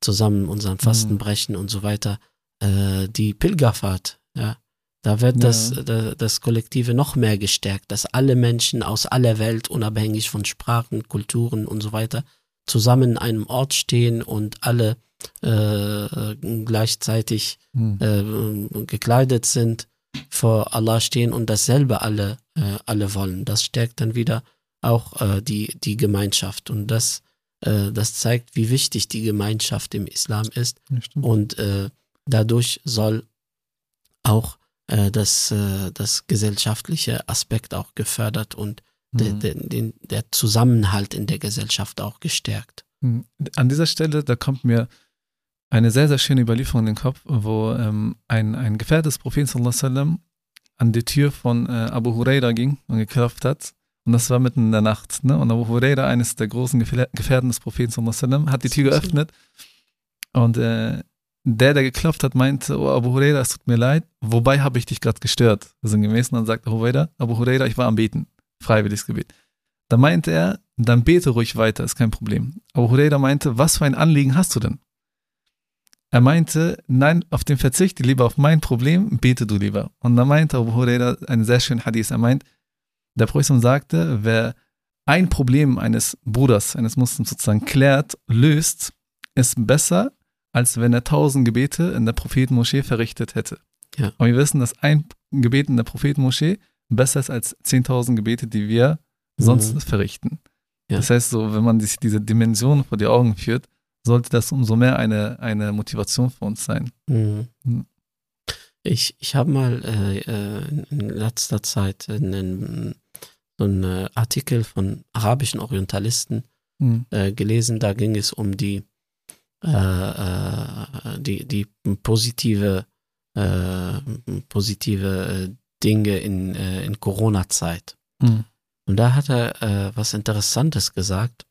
zusammen unseren Fasten Mhm. brechen und so weiter. Äh, die Pilgerfahrt, ja, da wird Ja. das, da, das Kollektive noch mehr gestärkt, dass alle Menschen aus aller Welt, unabhängig von Sprachen, Kulturen und so weiter, zusammen an einem Ort stehen und alle äh, gleichzeitig Mhm. äh, gekleidet sind, vor Allah stehen und dasselbe alle, äh, alle wollen. Das stärkt dann wieder auch äh, die, die Gemeinschaft und das, äh, das zeigt, wie wichtig die Gemeinschaft im Islam ist und äh, dadurch soll auch äh, das, äh, das gesellschaftliche Aspekt auch gefördert und Mhm. de, den, der Zusammenhalt in der Gesellschaft auch gestärkt. Mhm. An dieser Stelle, da kommt mir eine sehr, sehr schöne Überlieferung in den Kopf, wo ähm, ein, ein Gefährte des Propheten an die Tür von äh, Abu Huraira ging und geklopft hat. Und das war mitten in der Nacht. Ne? Und Abu Huraira, eines der großen Gefähr- Gefährten des Propheten hat die Tür geöffnet. Und äh, der, der geklopft hat, meinte, oh Abu Huraira, es tut mir leid, wobei habe ich dich gerade gestört? Sinngemäß. Und dann sagt Abu Huraira, Abu Huraira, ich war am Beten. Freiwilliges Gebet. Da meinte er, dann bete ruhig weiter, ist kein Problem. Aber Huraira meinte, was für ein Anliegen hast du denn? Er meinte, nein, auf den Verzicht, lieber auf mein Problem, bete du lieber. Und da meinte Abu Huraira einen sehr schönen Hadith. Er meint, der Prophet sagte, wer ein Problem eines Bruders, eines Muslims sozusagen klärt, löst, ist besser, als wenn er tausend Gebete in der Prophetenmoschee verrichtet hätte. Ja. Und wir wissen, dass ein Gebet in der Prophetenmoschee besser ist als 10.000 Gebete, die wir sonst Mhm. verrichten. Ja. Das heißt, so, wenn man sich diese Dimension vor die Augen führt, sollte das umso mehr eine, eine Motivation für uns sein. Mhm. Mhm. Ich, ich habe mal äh, äh, in letzter Zeit einen, so einen äh, Artikel von arabischen Orientalisten Mhm. äh, gelesen. Da ging es um die, äh, äh, die, die positive, positive Dinge in, in Corona-Zeit. Mhm. Und da hat er was Interessantes gesagt,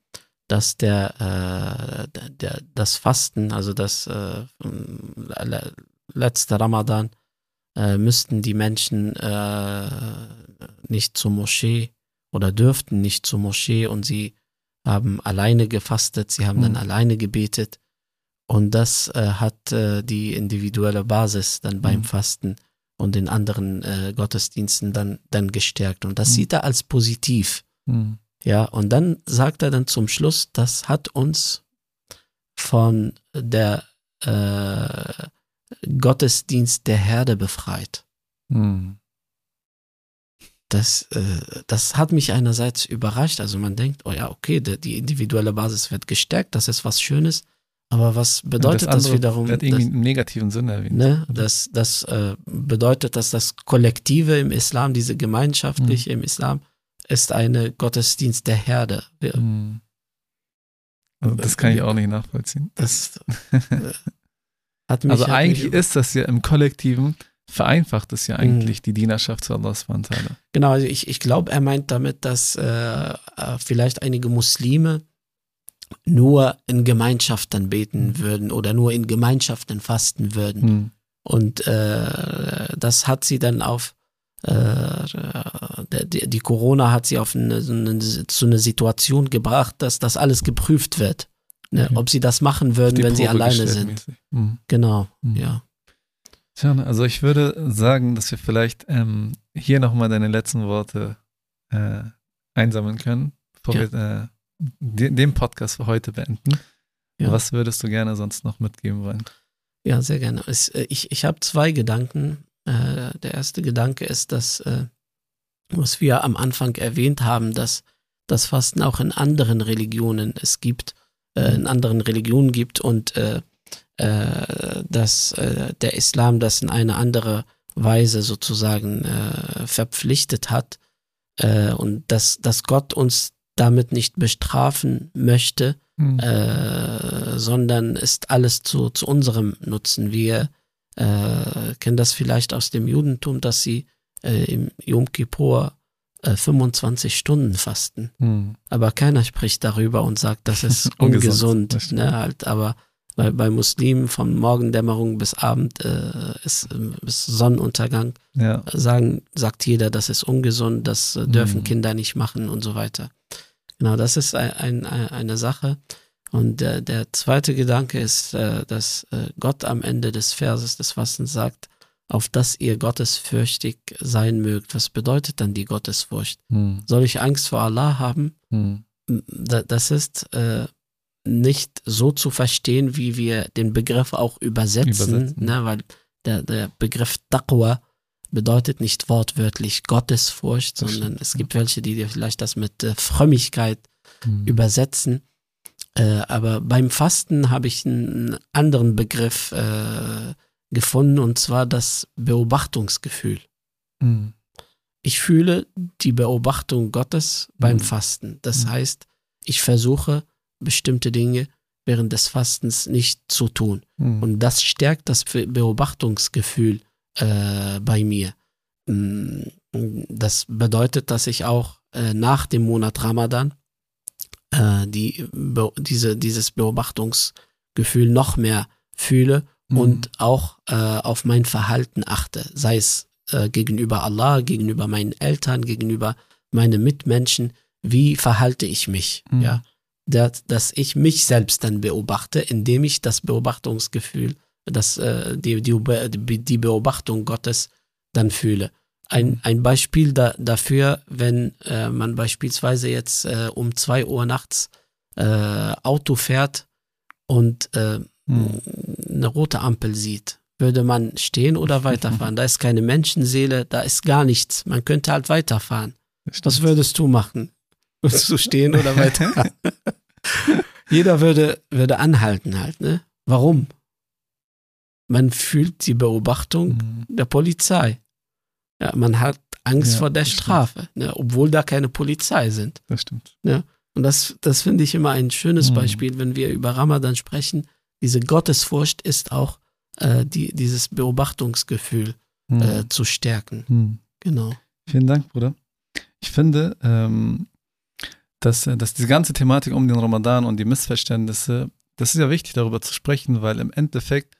dass der, äh, der, das Fasten, also das äh, le- letzte Ramadan, äh, müssten die Menschen äh, nicht zur Moschee oder dürften nicht zur Moschee und sie haben alleine gefastet, sie haben dann Mhm. alleine gebetet und das äh, hat äh, die individuelle Basis dann beim Mhm. Fasten und den anderen äh, Gottesdiensten dann, dann gestärkt. Und das Mhm. sieht er als positiv. Mhm. Ja, und dann sagt er dann zum Schluss, das hat uns von der äh, Gottesdienst der Herde befreit. Mhm. Das, äh, das hat mich einerseits überrascht. Also man denkt, oh ja, okay, der, die individuelle Basis wird gestärkt, das ist was Schönes. Aber was bedeutet das, andere wiederum? Wird irgendwie im negativen Sinne erwähnt. Ne? Das, das äh, bedeutet, dass das Kollektive im Islam, diese gemeinschaftliche Mhm. im Islam, ist eine Gottesdienst der Herde. Mhm. Also das kann ich auch nicht nachvollziehen. Das äh, hat mich Also hat mich eigentlich über- ist das ja im Kollektiven, vereinfacht es ja Mhm. eigentlich die Dienerschaft zu Allah ta'ala. Genau, also ich, ich glaube, er meint damit, dass äh, äh, vielleicht einige Muslime nur in Gemeinschaft dann beten würden oder nur in Gemeinschaften fasten würden. Hm. Und äh, das hat sie dann auf äh, die, die Corona hat sie auf eine, eine, zu einer Situation gebracht, dass das alles geprüft wird. Ne? Okay. Ob sie das machen würden, wenn sie Probe alleine gestellt sind. mäßig. Hm. Genau, Mhm. ja. Tja, also ich würde sagen, dass wir vielleicht ähm, hier nochmal deine letzten Worte äh, einsammeln können, bevor Ja. wir äh, de- den Podcast für heute beenden. Ja. Was würdest du gerne sonst noch mitgeben wollen? Ja, sehr gerne. Es, äh, ich ich habe zwei Gedanken. Äh, der erste Gedanke ist, dass, äh, was wir am Anfang erwähnt haben, dass das Fasten auch in anderen Religionen es gibt, äh, in anderen Religionen gibt und äh, äh, dass äh, der Islam das in eine andere Weise sozusagen äh, verpflichtet hat äh, und dass, dass Gott uns damit nicht bestrafen möchte, Hm. äh, sondern ist alles zu, zu unserem Nutzen. Wir äh, kennen das vielleicht aus dem Judentum, dass sie äh, im Yom Kippur äh, 25 Stunden fasten. Hm. Aber keiner spricht darüber und sagt, das ist Ungesund, ungesund. ne, halt, aber bei, bei Muslimen von Morgendämmerung bis Abend äh, ist, äh, bis Sonnenuntergang Ja. sagen, sagt jeder, das ist ungesund, das äh, dürfen Mhm. Kinder nicht machen und so weiter. Genau, das ist ein, ein, ein- eine Sache. Und der, der zweite Gedanke ist, äh, dass äh, Gott am Ende des Verses des Fastens sagt, auf dass ihr gottesfürchtig sein mögt. Was bedeutet dann die Gottesfurcht? Hm. Soll ich Angst vor Allah haben? Hm. Da- Das ist äh, nicht so zu verstehen, wie wir den Begriff auch übersetzen, Übersetzen. Ne? weil der, der Begriff Taqwa bedeutet nicht wortwörtlich Gottesfurcht, Das sondern stimmt, es gibt welche, die dir vielleicht das mit äh, Frömmigkeit Hm. übersetzen. Äh, aber beim Fasten habe ich einen anderen Begriff äh, gefunden und zwar das Beobachtungsgefühl. Hm. Ich fühle die Beobachtung Gottes beim Mhm. Fasten. Das Mhm. heißt, ich versuche bestimmte Dinge während des Fastens nicht zu tun. Hm. Und das stärkt das Be- Beobachtungsgefühl äh, bei mir. Mm, Das bedeutet, dass ich auch äh, nach dem Monat Ramadan äh, die, Be diese, dieses Beobachtungsgefühl noch mehr fühle Hm. und auch äh, auf mein Verhalten achte, sei es äh, gegenüber Allah, gegenüber meinen Eltern, gegenüber meinen Mitmenschen. Wie verhalte ich mich? Mhm. Ja, dass, dass ich mich selbst dann beobachte, indem ich das Beobachtungsgefühl, das, äh, die, die, die Beobachtung Gottes dann fühle. Ein, ein Beispiel da, dafür, wenn äh, man beispielsweise jetzt äh, um zwei Uhr nachts äh, Auto fährt und äh, Hm. eine rote Ampel sieht, würde man stehen oder weiterfahren? Da ist keine Menschenseele, da ist gar nichts. Man könnte halt weiterfahren. Was würdest du machen? Würdest du stehen oder weiterfahren? Jeder würde, würde anhalten halt, ne? Warum? Man fühlt die Beobachtung Hm. der Polizei. Ja, man hat Angst Ja, vor der. Strafe, ne? obwohl da keine Polizei sind. Das stimmt. Und das, das finde ich immer ein schönes Mhm. Beispiel, wenn wir über Ramadan sprechen. Diese Gottesfurcht ist auch äh, die, dieses Beobachtungsgefühl Hm. äh, zu stärken. Hm. Genau. Vielen Dank, Bruder. Ich finde, ähm, dass, äh, dass diese ganze Thematik um den Ramadan und die Missverständnisse, das ist ja wichtig, darüber zu sprechen, weil im Endeffekt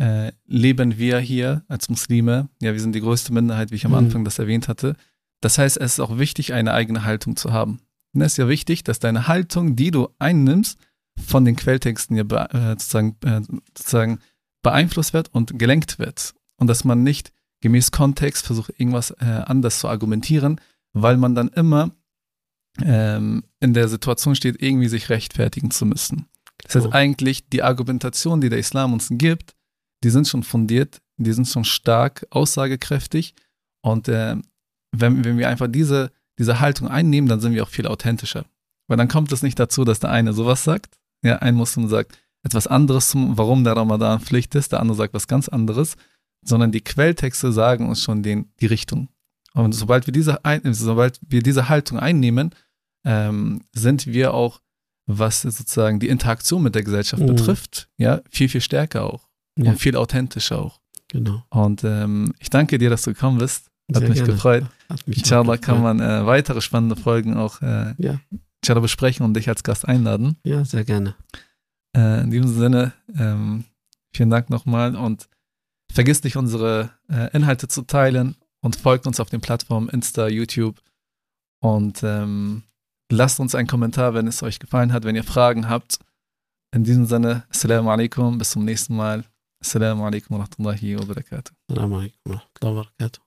äh, leben wir hier als Muslime, ja, wir sind die größte Minderheit, wie ich am Mhm. Anfang das erwähnt hatte. Das heißt, es ist auch wichtig, eine eigene Haltung zu haben. Und es ist ja wichtig, dass deine Haltung, die du einnimmst, von den Quelltexten ja be äh, sozusagen, äh, sozusagen beeinflusst wird und gelenkt wird. Und dass man nicht gemäß Kontext versucht, irgendwas äh, anders zu argumentieren, weil man dann immer ähm, in der Situation steht, irgendwie sich rechtfertigen zu müssen. Das heißt, Oh. eigentlich die Argumentation, die der Islam uns gibt, die sind schon fundiert, die sind schon stark, aussagekräftig. Und äh, wenn, wenn wir einfach diese, diese Haltung einnehmen, dann sind wir auch viel authentischer. Weil dann kommt es nicht dazu, dass der eine sowas sagt, ja, ein Muslim sagt etwas anderes, zum, warum der Ramadan Pflicht ist, der andere sagt was ganz anderes, sondern die Quelltexte sagen uns schon den, die Richtung. Und sobald wir diese, sobald wir diese Haltung einnehmen, ähm, sind wir auch, was sozusagen die Interaktion mit der Gesellschaft Mhm. betrifft, ja, viel, viel stärker auch Ja. und viel authentischer auch. Genau. Und ähm, ich danke dir, dass du gekommen bist. Hat Sehr mich gerne. gefreut. Hat mich Inshallah kann man äh, weitere spannende Folgen auch äh, Ja. Inshallah besprechen und dich als Gast einladen. Ja, sehr gerne. Äh, in diesem Sinne, ähm, vielen Dank nochmal und vergiss nicht, unsere äh, Inhalte zu teilen und folgt uns auf den Plattformen Insta, YouTube und ähm, lasst uns einen Kommentar, wenn es euch gefallen hat, wenn ihr Fragen habt. In diesem Sinne, Assalamu alaikum, bis zum nächsten Mal. Assalamu alaikum wa rahmatullahi wa barakatuh. Assalamu alaikum wa rahmatullahi wa barakatuh.